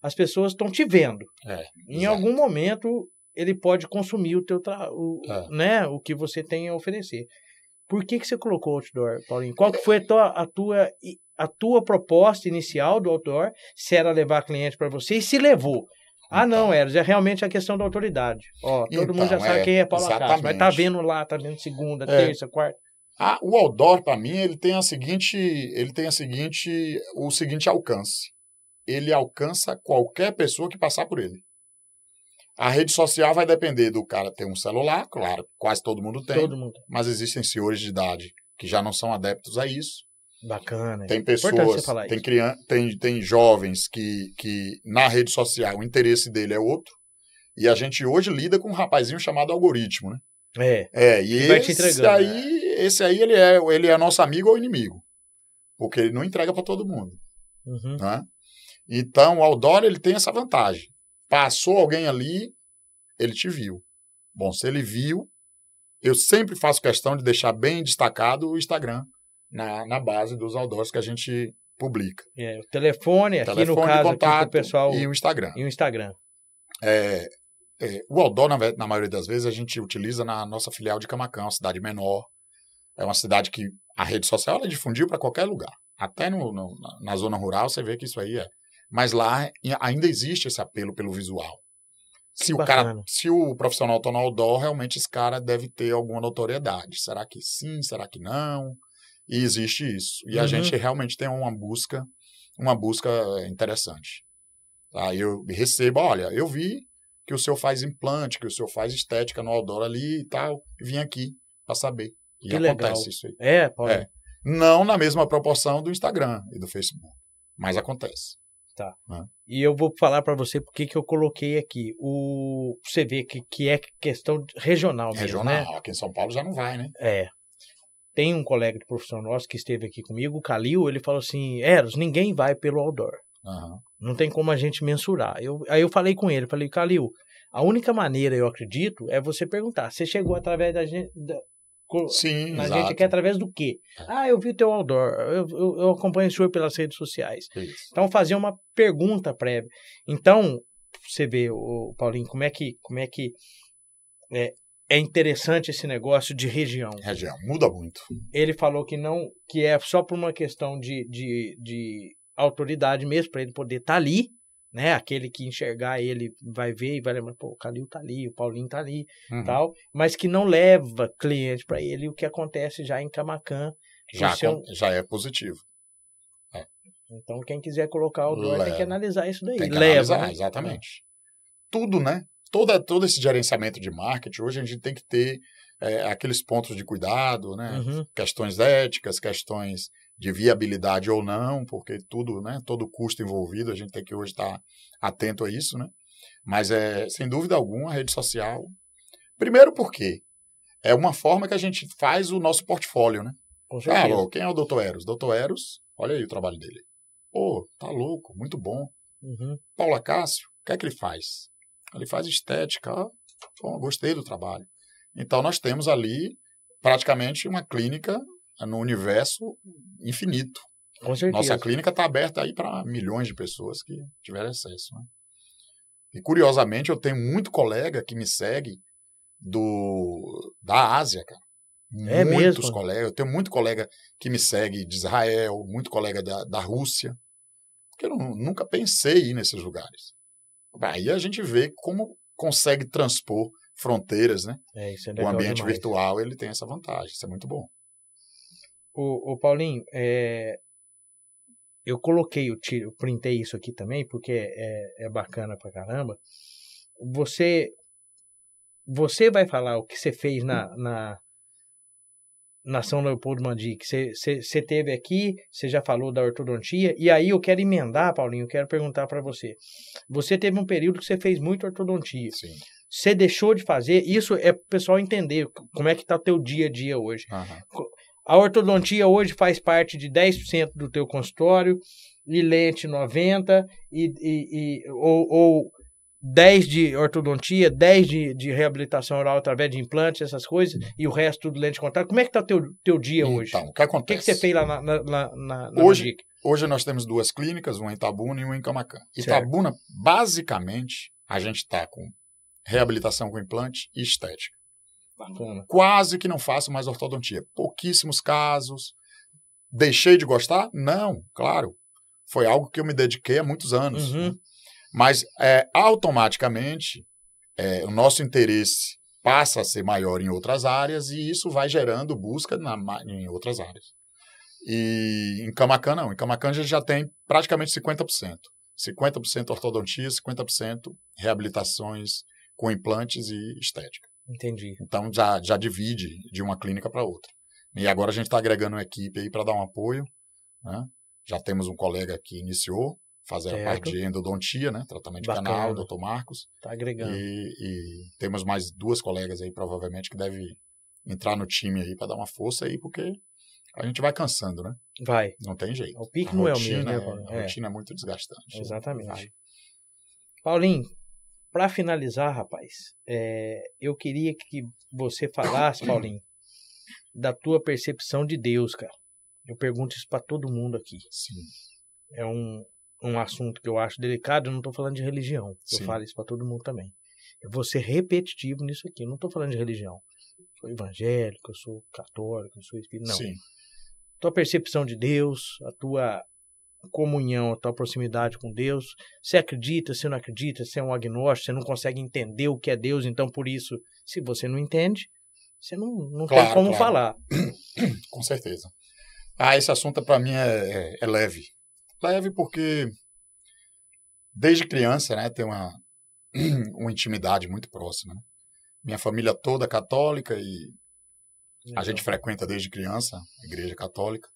A: as pessoas estão te vendo.
B: É,
A: em
B: exato.
A: algum momento, ele pode consumir o teu tra... o,
B: É.
A: né, o que você tem a oferecer. Por que, que você colocou outdoor, Paulinho? Qual que foi a tua, a tua, a tua proposta inicial do outdoor? Se era levar cliente para você e se levou? Ah, não, Eros, é realmente a questão da autoridade. Ó, todo mundo já
B: Então,
A: sabe
B: é,
A: quem é Paula Castro, mas tá vendo lá, tá vendo segunda,
B: É.
A: terça, quarta.
B: Ah, o outdoor, para mim, ele tem a seguinte, ele tem a seguinte, o seguinte alcance. Ele alcança qualquer pessoa que passar por ele. A rede social vai depender do cara ter um celular, claro, quase todo mundo tem,
A: Todo mundo.
B: mas existem senhores de idade que já não são adeptos a isso.
A: Bacana.
B: Tem
A: Importante
B: pessoas,
A: falar
B: tem,
A: isso.
B: crian tem, tem jovens que, que na rede social o interesse dele é outro. E a gente hoje lida com um rapazinho chamado algoritmo, né?
A: É,
B: É, e esse aí, esse aí ele é, ele é nosso amigo ou inimigo. Porque ele não entrega para todo mundo,
A: uhum,
B: né? Então, o outdoor ele tem essa vantagem. Passou alguém ali, ele te viu. Bom, se ele viu, eu sempre faço questão de deixar bem destacado o Instagram na, na base dos outdoors que a gente publica.
A: é, o telefone, aqui
B: Telefone
A: no caso,
B: contato
A: pro pessoal,
B: e o Instagram.
A: e o Instagram.
B: É, é, o outdoor, na, na maioria das vezes, a gente utiliza na nossa filial de Camacão, uma cidade menor. É uma cidade que a rede social ela difundiu para qualquer lugar. Até no, no- na, na zona rural você vê que isso aí é. Mas lá ainda existe esse apelo pelo visual. Se o, cara,
A: bacana.
B: se o profissional está no outdoor, realmente esse cara deve ter alguma notoriedade. Será que sim? Será que não? E existe isso. E a
A: Uhum.
B: gente realmente tem uma busca, uma busca interessante. Aí eu recebo, olha, eu vi que o senhor faz implante, que o senhor faz estética no outdoor ali e tal, e vim aqui para saber. E
A: Que
B: acontece
A: legal.
B: isso aí.
A: É, Paulinho.
B: É. Não na mesma proporção do Instagram e do Facebook, mas acontece.
A: E eu vou falar para você porque que eu coloquei aqui. O você vê que, que é questão regional mesmo,
B: Regional,
A: né?
B: aqui em São Paulo já não vai, né?
A: É. Tem um colega de profissão nosso que esteve aqui comigo, o Calil, ele falou assim: Eros, ninguém vai pelo outdoor.
B: Aham.
A: Não tem como a gente mensurar. Eu, aí eu falei com ele, falei, Calil, a única maneira, eu acredito, é você perguntar. Você chegou através da gente. Da,
B: Sim,
A: na
B: exato.
A: gente aqui através do quê?
B: É.
A: Ah, eu vi o teu outdoor, eu, eu, eu acompanho o senhor pelas redes sociais.
B: Isso.
A: Então, fazer uma pergunta prévia. Então, você vê, o Paulinho, como é que, como é, que é, é interessante esse negócio de região.
B: Região, muda muito.
A: Ele falou que não, que é só por uma questão de, de, de autoridade mesmo, para ele poder estar ali, né? Aquele que enxergar ele vai ver e vai lembrar, pô, o Calil tá ali, o Paulinho tá ali,
B: Uhum.
A: tal, mas que não leva cliente para ele, o que acontece já em Camacan.
B: Já,
A: é
B: com- já é positivo.
A: Então, quem quiser colocar o dólar tem que analisar isso daí.
B: Tem que
A: Leva,
B: analisar,
A: né?
B: exatamente. Tudo, né? Toda, todo esse gerenciamento de marketing, hoje a gente tem que ter é, aqueles pontos de cuidado, né?
A: Uhum.
B: Questões éticas, questões de viabilidade ou não, porque tudo, né? Todo custo envolvido, a gente tem que hoje estar atento a isso, né? Mas, é, sem dúvida alguma, a rede social. Primeiro porque é uma forma que a gente faz o nosso portfólio, né? Ah, ó, quem é o Dr. Eros? Dr. Eros, olha aí o trabalho dele. Pô, tá louco, muito bom.
A: Uhum.
B: Paula Cássio, o que é que ele faz? Ele faz estética. Bom, gostei do trabalho. Então, nós temos ali praticamente uma clínica no universo infinito.
A: Com certeza.
B: Nossa clínica está aberta aí para milhões de pessoas que tiverem acesso. Né? E, curiosamente, eu tenho muito colega que me segue do, da Ásia, cara.
A: É
B: Muitos
A: mesmo?
B: colegas. Eu tenho muito colega que me segue de Israel, muito colega da, da Rússia. Porque eu nu- nunca pensei em ir nesses lugares. Aí a gente vê como consegue transpor fronteiras, né?
A: É, é
B: O ambiente
A: demais.
B: virtual ele tem essa vantagem. Isso é muito bom.
A: O, o Paulinho, é, eu coloquei, eu, tiro, eu printei isso aqui também, porque é, é bacana pra caramba. Você, você vai falar o que você fez na, na, na São Leopoldo Mandic. Você, teve aqui, você já falou da ortodontia, e aí eu quero emendar, Paulinho, eu quero perguntar pra você. Você teve um período que você fez muito ortodontia.
B: Sim.
A: Você deixou de fazer, isso é pro pessoal entender como é que tá o teu dia a dia hoje.
B: Aham.
A: A ortodontia hoje faz parte de 10% do teu consultório, e lente 90%, e, e, e- ou, ou 10 de ortodontia, 10 de, de reabilitação oral através de implantes, essas coisas, e o resto tudo lente de contato. Como é que tá o teu, teu dia hoje?
B: Então, o que
A: o que,
B: acontece?
A: que você fez lá na, na, na, na
B: Hoje-
A: Magic?
B: Hoje nós temos duas clínicas, uma em Itabuna e uma em Camacan.
A: Certo.
B: Itabuna, basicamente, a gente está com reabilitação com implante e estética.
A: Bacana.
B: Quase que não faço mais ortodontia. Pouquíssimos casos. Deixei de gostar? Não, claro. Foi algo que eu me dediquei há muitos anos.
A: Uhum.
B: né? Mas é, automaticamente é, o nosso interesse passa a ser maior em outras áreas e isso vai gerando busca na em outras áreas. E em Camacan não. Em Camacan a gente já tem praticamente 50%. 50% ortodontia, 50% reabilitações com implantes e estética.
A: Entendi.
B: Então já, já divide de uma clínica para outra. E agora a gente está agregando uma equipe aí para dar um apoio. Né? Já temos um colega que iniciou, fazer a parte de endodontia, né? tratamento de canal, doutor Marcos.
A: Tá agregando.
B: E, e temos mais duas colegas aí, provavelmente, que devem entrar no time aí para dar uma força aí, porque a gente vai cansando, né?
A: Vai.
B: Não tem jeito.
A: O pique não é o mesmo, né,
B: é-? A
A: É.
B: rotina é muito desgastante.
A: Exatamente.
B: Vai.
A: Paulinho, para finalizar, rapaz, é, eu queria que você falasse, (coughs) Paulinho, da tua percepção de Deus, cara. Eu pergunto isso para todo mundo aqui.
B: Sim.
A: É um, um assunto que eu acho delicado, eu não tô falando de religião. Eu
B: Sim.
A: falo isso para todo mundo também. Eu vou ser repetitivo nisso aqui, eu não tô falando de religião. Eu sou evangélico, eu sou católico, eu sou espírita. Não.
B: Sim.
A: tua percepção de Deus, a tua comunhão, a tua proximidade com Deus. Você acredita, você não acredita, você é um agnóstico, você não consegue entender o que é Deus, então por isso, se você não entende, você não, não tem
B: Claro,
A: como
B: claro.
A: falar. (clears throat)
B: Com certeza. Ah, esse assunto para mim é, é- é leve. Leve porque desde criança, né, tem uma, (clears throat) uma intimidade muito próxima. né? Minha família toda é católica e a gente frequenta desde criança a igreja católica.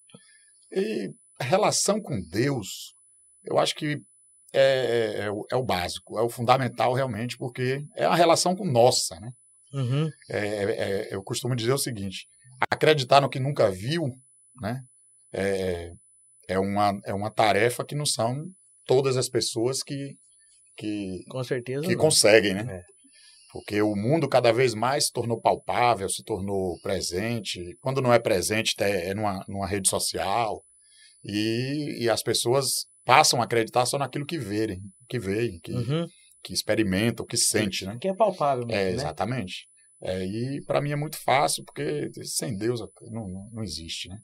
B: E a relação com Deus, eu acho que é, é o- é o básico, é o fundamental realmente, porque é uma relação com nossa, né?
A: Uhum,
B: É, é, eu costumo dizer o seguinte: acreditar no que nunca viu, né? É, uma, é uma tarefa que não são todas as pessoas que, que,
A: com certeza.
B: que
A: não.
B: conseguem, né?
A: É.
B: Porque o mundo cada vez mais se tornou palpável, se tornou presente. Quando não é presente, é numa, numa rede social. E, e as pessoas passam a acreditar só naquilo que verem, que veem, que,
A: Uhum,
B: que experimentam, que sente, né?
A: que é palpável mesmo,
B: É,
A: né?
B: exatamente. É, e para mim é muito fácil, porque sem Deus não, não, não existe, né?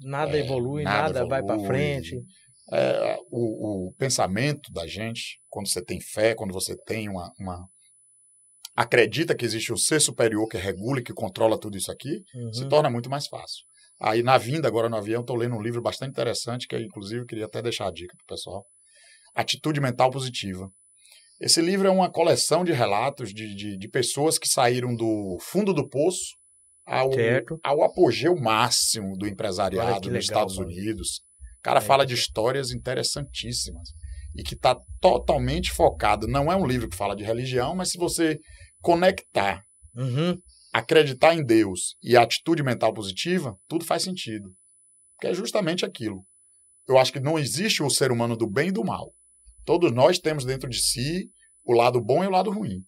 A: Nada
B: É,
A: evolui,
B: nada
A: nada, vai para
B: evolui.
A: frente.
B: É, o, o pensamento da gente, quando você tem fé, quando você tem uma, uma- acredita que existe um ser superior que regula e que controla tudo isso aqui, se
A: Uhum.
B: torna muito mais fácil. Aí na vinda agora no avião, estou lendo um livro bastante interessante, que inclusive eu queria até deixar a dica para o pessoal. Atitude Mental Positiva. Esse livro é uma coleção de relatos de, de, de pessoas que saíram do fundo do poço ao,
A: Certo.
B: ao apogeu máximo do empresariado nos
A: legal,
B: Estados
A: mano.
B: Unidos. O cara
A: É
B: fala de histórias interessantíssimas e que está totalmente focado. Não é um livro que fala de religião, mas se você conectar
A: Uhum,
B: acreditar em Deus e a atitude mental positiva, tudo faz sentido. Porque é justamente aquilo. Eu acho que não existe o ser humano do bem e do mal. Todos nós temos dentro de si o lado bom e o lado ruim.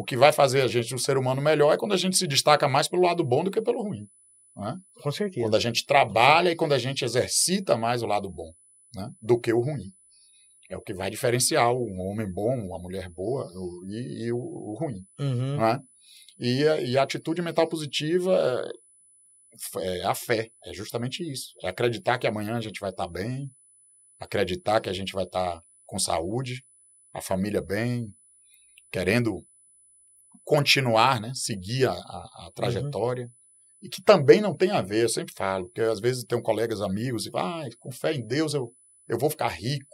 B: O que vai fazer a gente um ser humano melhor é quando a gente se destaca mais pelo lado bom do que pelo ruim. não é?
A: com certeza.
B: Quando a gente trabalha e quando a gente exercita mais o lado bom né, do que o ruim. É o que vai diferenciar um homem bom, uma mulher boa o- e, e o- o ruim
A: Uhum,
B: não é? E, a- e a atitude mental positiva é, é a fé, é justamente isso. É acreditar que amanhã a gente vai estar bem, acreditar que a gente vai estar com saúde, a família bem, querendo continuar, né, seguir a, a- a trajetória. E que também não tem a ver, eu sempre falo, porque às vezes tem colegas, amigos, e ah, com fé em Deus eu, eu vou ficar rico.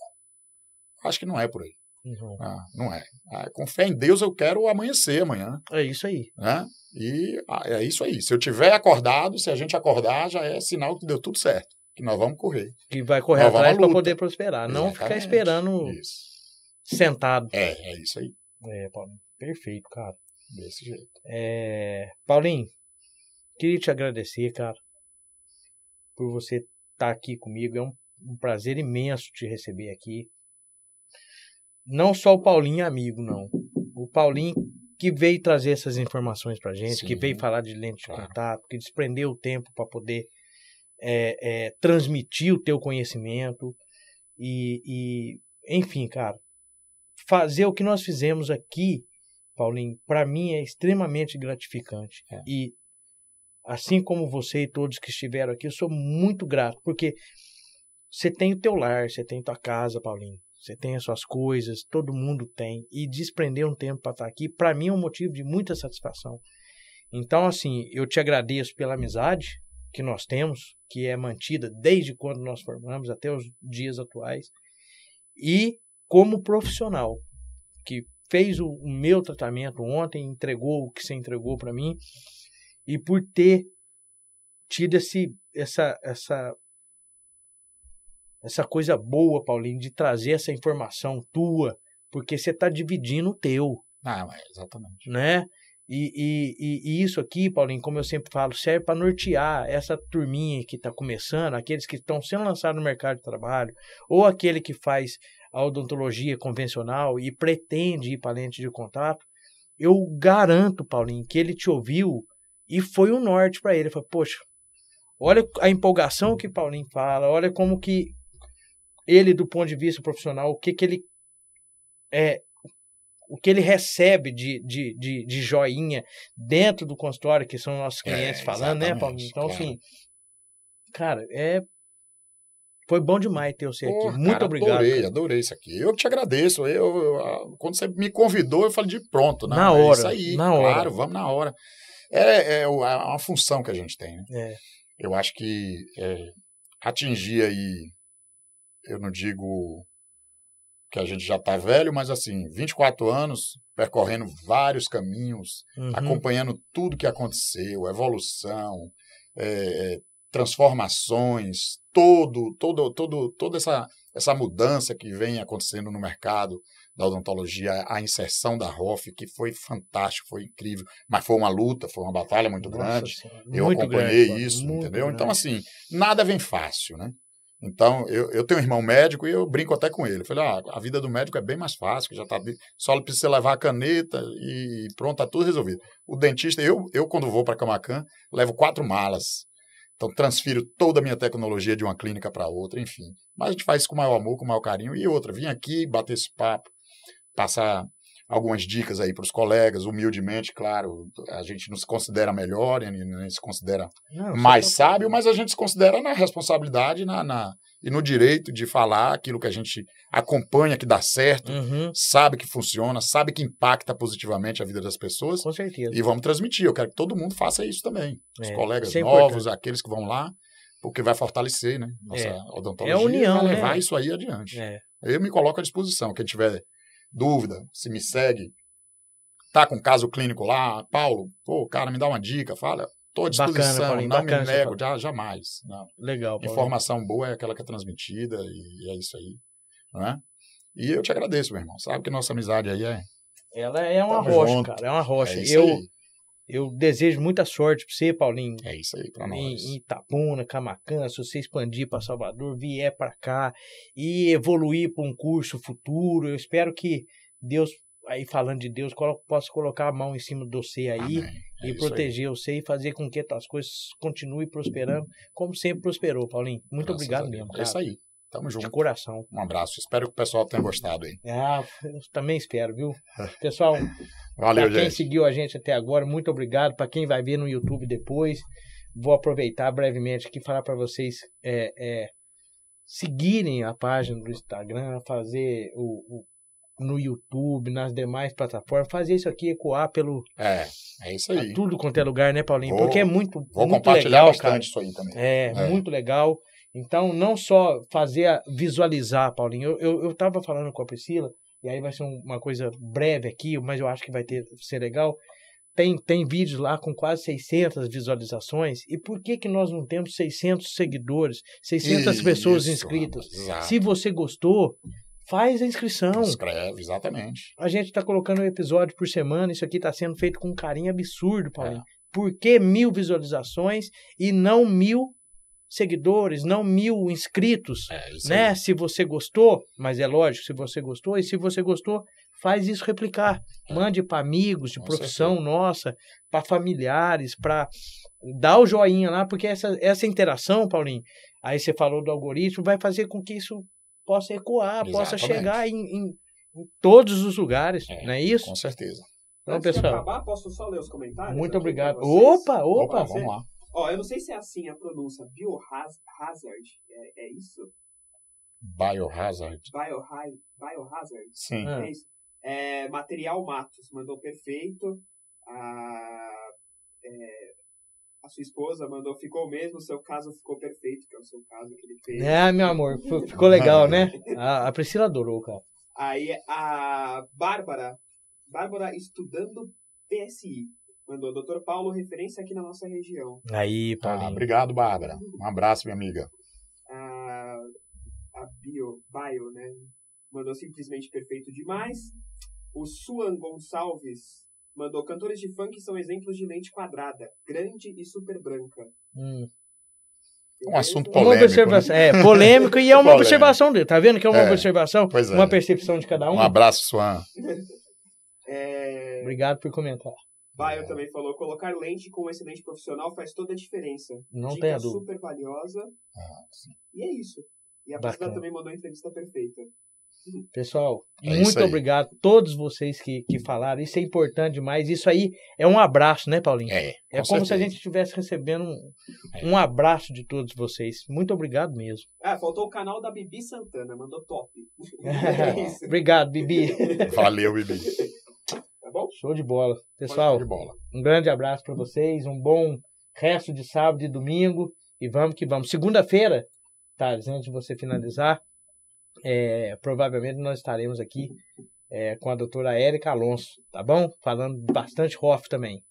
B: Acho que não é por aí.
A: Uhum.
B: Ah, não é. Ah, com fé em Deus eu quero amanhecer amanhã,
A: É isso aí.
B: né? E ah, é isso aí. Se eu tiver acordado, se a gente acordar, já é sinal que deu tudo certo, que nós vamos correr.
A: Que vai correr
B: Nós
A: atrás para poder prosperar. Não ficar
B: Exatamente.
A: esperando
B: Isso.
A: sentado.
B: É, é isso aí.
A: É, Paulinho. Perfeito, cara.
B: Desse jeito.
A: É, Paulinho, queria te agradecer, cara, por você estar aqui comigo. É um, um prazer imenso te receber aqui. Não só o Paulinho é amigo, não. O Paulinho que veio trazer essas informações pra gente, que
B: Sim.
A: veio falar de lente de
B: Claro.
A: contato, que desprendeu o tempo para poder é, é, transmitir o teu conhecimento e, e, enfim, cara, fazer o que nós fizemos aqui, Paulinho, para mim é extremamente gratificante.
B: É.
A: E assim como você e todos que estiveram aqui, eu sou muito grato, porque você tem o teu lar, você tem tua casa, Paulinho. Você tem as suas coisas, todo mundo tem. E desprender um tempo para estar aqui, para mim é um motivo de muita satisfação. Então, assim, eu te agradeço pela amizade que nós temos, que é mantida desde quando nós formamos até os dias atuais. E como profissional, que fez o, o meu tratamento ontem, entregou o que você entregou para mim, e por ter tido esse, essa, essa, essa coisa boa, Paulinho, de trazer essa informação tua, porque você está dividindo o teu,
B: Ah, exatamente.
A: né? E, e- e isso aqui, Paulinho, como eu sempre falo, serve para nortear essa turminha que está começando, aqueles que estão sendo lançados no mercado de trabalho, ou aquele que faz a odontologia convencional e pretende ir para lente de contato. Eu garanto, Paulinho, que ele te ouviu e foi um norte para ele. Falou, poxa, olha a empolgação que Paulinho fala, olha como que ele, do ponto de vista profissional, o que, que ele é, o que ele recebe de, de, de, de joinha dentro do consultório, que são nossos
B: É,
A: clientes falando, né, Paulinho? Então,
B: claro.
A: assim, cara, é. Foi bom demais ter você aqui.
B: Pô,
A: Muito
B: cara,
A: obrigado.
B: Adorei,
A: cara.
B: adorei isso aqui. Eu te agradeço. Eu, eu, quando você me convidou, eu falei de pronto. Não,
A: Na
B: é
A: hora,
B: isso aí,
A: na hora.
B: claro, vamos na hora. É, é é uma função que a gente tem, né?
A: É,
B: Eu acho que é, atingir aí, eu não digo que a gente já está velho, mas assim, 24 anos percorrendo vários caminhos,
A: uhum,
B: acompanhando tudo que aconteceu, evolução, é, é, transformações, todo, todo, todo, toda essa, essa mudança que vem acontecendo no mercado da odontologia, a inserção da ROF, que foi fantástico, foi incrível, mas foi uma luta, foi uma batalha muito
A: Nossa
B: grande.
A: Senhora,
B: Eu
A: muito
B: acompanhei
A: grande,
B: isso, entendeu? Então,
A: grande.
B: assim, nada vem fácil, né? Então, eu, eu tenho um irmão médico e eu brinco até com ele. Eu falei, ah, a vida do médico é bem mais fácil, já tá, só precisa levar a caneta e pronto, tá tudo resolvido. O dentista, eu, eu quando vou para Camacan, levo quatro malas. Então, transfiro toda a minha tecnologia de uma clínica para outra, enfim. Mas a gente faz isso com o maior amor, com o maior carinho. E outra, vim aqui bater esse papo, passar algumas dicas aí para os colegas, humildemente, claro. A gente não se considera melhor, nem se considera
A: Não,
B: mais sábio, mas a gente se considera na responsabilidade na, na- e no direito de falar aquilo que a gente acompanha que dá certo,
A: Uhum,
B: sabe que funciona, sabe que impacta positivamente a vida das pessoas
A: com certeza.
B: e vamos transmitir. Eu quero que todo mundo faça isso também. Os
A: É,
B: colegas
A: é
B: novos, aqueles que vão lá, porque vai fortalecer, né? Nossa
A: É.
B: odontologia
A: É a união,
B: vai
A: né?
B: levar isso aí adiante.
A: É,
B: Eu me coloco à disposição. Quem tiver dúvida, se me segue, tá com caso clínico lá, Paulo, pô, cara, me dá uma dica, fala. Tô à
A: Bacana,
B: disposição,
A: Paulinho,
B: não
A: bacana
B: me nego, já, jamais. Não.
A: legal, Paulinho.
B: Informação boa é aquela que é transmitida e é isso aí, não é? E eu te agradeço, meu irmão. Sabe que nossa amizade aí é,
A: Ela é uma
B: Tamo
A: rocha,
B: junto.
A: cara. É uma rocha.
B: é
A: eu,
B: aí.
A: eu desejo muita sorte pra você, Paulinho.
B: É isso aí pra nós.
A: em, em Itapuna, Camacan, se você expandir para Salvador, vier para cá e evoluir para um curso futuro, eu espero que Deus, aí falando de Deus, possa colocar a mão em cima do você aí
B: Amém. É
A: e
B: isso aí.
A: proteger você e fazer com que as coisas continuem prosperando como sempre prosperou, Paulinho. Muito
B: Graças
A: obrigado mesmo,
B: É
A: cara.
B: isso aí. Tamo
A: de
B: junto.
A: coração.
B: Um abraço. Espero que o pessoal tenha gostado aí.
A: Ah, eu também espero, viu? (laughs) Pessoal,
B: Valeu,
A: para quem
B: gente.
A: seguiu a gente até agora, muito obrigado. Para quem vai ver no YouTube depois, vou aproveitar brevemente aqui e falar para vocês é, é, seguirem a página do Instagram, fazer o, o- no YouTube, nas demais plataformas, fazer isso aqui ecoar pelo
B: É, é isso aí.
A: tudo quanto é lugar, né, Paulinho?
B: Vou-
A: Porque é muito,
B: Vou
A: muito
B: compartilhar
A: legal,
B: bastante
A: cara.
B: isso aí também.
A: É,
B: É.
A: muito legal. Então, não só fazer a- visualizar, Paulinho. Eu, eu, eu tava falando com a Priscila, e aí vai ser um- uma coisa breve aqui, mas eu acho que vai ter, ser legal. Tem, tem vídeos lá com quase 600 visualizações. E por que, que nós não temos 600 seguidores, 600 pessoas
B: Isso,
A: inscritas?
B: rapaz, exato.
A: Se você gostou, faz a inscrição.
B: Escreve, exatamente.
A: A gente está colocando um episódio por semana. Isso aqui está sendo feito com um carinho absurdo, Paulinho.
B: É.
A: Por que mil visualizações e não mil seguidores, não mil inscritos?
B: É
A: né?
B: aí.
A: Se você gostou, mas é lógico, se você gostou, e se você gostou, faz isso replicar. Mande para amigos de
B: É. Com
A: profissão nossa, para familiares, para dar o joinha lá, porque essa, essa interação, Paulinho, aí você falou do algoritmo, vai fazer com que isso possa ecoar, possa
B: Exatamente.
A: chegar em, em- em todos os lugares,
B: É,
A: não é isso?
B: Com certeza.
A: Então,
C: Antes de
A: pessoal,
C: acabar, posso só ler os comentários?
A: muito obrigado. Opa, opa!
B: Opa, vamos lá.
C: Ó, eu não sei se é assim a pronúncia. Biohazard. É, é isso?
B: Biohazard.
C: Bioha- Biohazard.
B: Sim.
A: Ah.
C: É isso. É, Material Matos mandou perfeito. A, é, a sua esposa mandou ficou mesmo. O seu caso ficou perfeito, que é o seu caso que ele fez.
A: É, meu amor, ficou legal, né? A, a Priscila adorou, cara.
C: Aí a Bárbara, Bárbara estudando PSI, mandou Dr. Paulo, referência aqui na nossa região.
A: Aí,
B: Ah,
A: Paulinho.
B: obrigado, Bárbara. Um abraço, minha amiga.
C: A, a Bio, Bio, né? Mandou simplesmente perfeito demais. O Suan Gonçalves mandou cantores de funk são exemplos de lente quadrada, grande e super branca.
A: Hum.
B: Um assunto
A: Uma
B: polêmico,
A: observação,
B: né?
A: é, polêmico e é uma
B: Polêmico.
A: observação dele. Tá vendo que é uma
B: É,
A: observação?
B: pois é.
A: Uma percepção de cada um.
B: Um abraço, Swan. (laughs)
C: É,
A: Obrigado por comentar.
C: Bio também falou, colocar lente com um excelente profissional faz toda a diferença.
A: Não
C: Dica
A: tenha dúvida.
C: super valiosa.
B: Ah, sim.
C: E é isso. E a
A: Bacana.
C: Priscila também mandou a entrevista perfeita.
A: Pessoal,
B: É
A: muito obrigado a todos vocês que, que falaram. Isso é importante demais. Isso aí é um abraço, né, Paulinho?
B: É,
A: É
B: com
A: como se a
B: certeza.
A: gente estivesse recebendo um,
B: É.
A: um abraço de todos vocês. Muito obrigado mesmo.
C: Ah, faltou o canal da Bibi Santana, mandou top. (laughs) é
A: obrigado, Bibi.
B: Valeu, Bibi.
C: Tá bom?
A: Show de bola. Pessoal,
B: Show de bola.
A: um grande abraço para vocês. Um bom resto de sábado e domingo. E vamos que vamos. Segunda-feira, tá? Antes de você finalizar, é, provavelmente nós estaremos aqui é, com a doutora Érica Alonso, tá bom? Falando bastante Hoff também.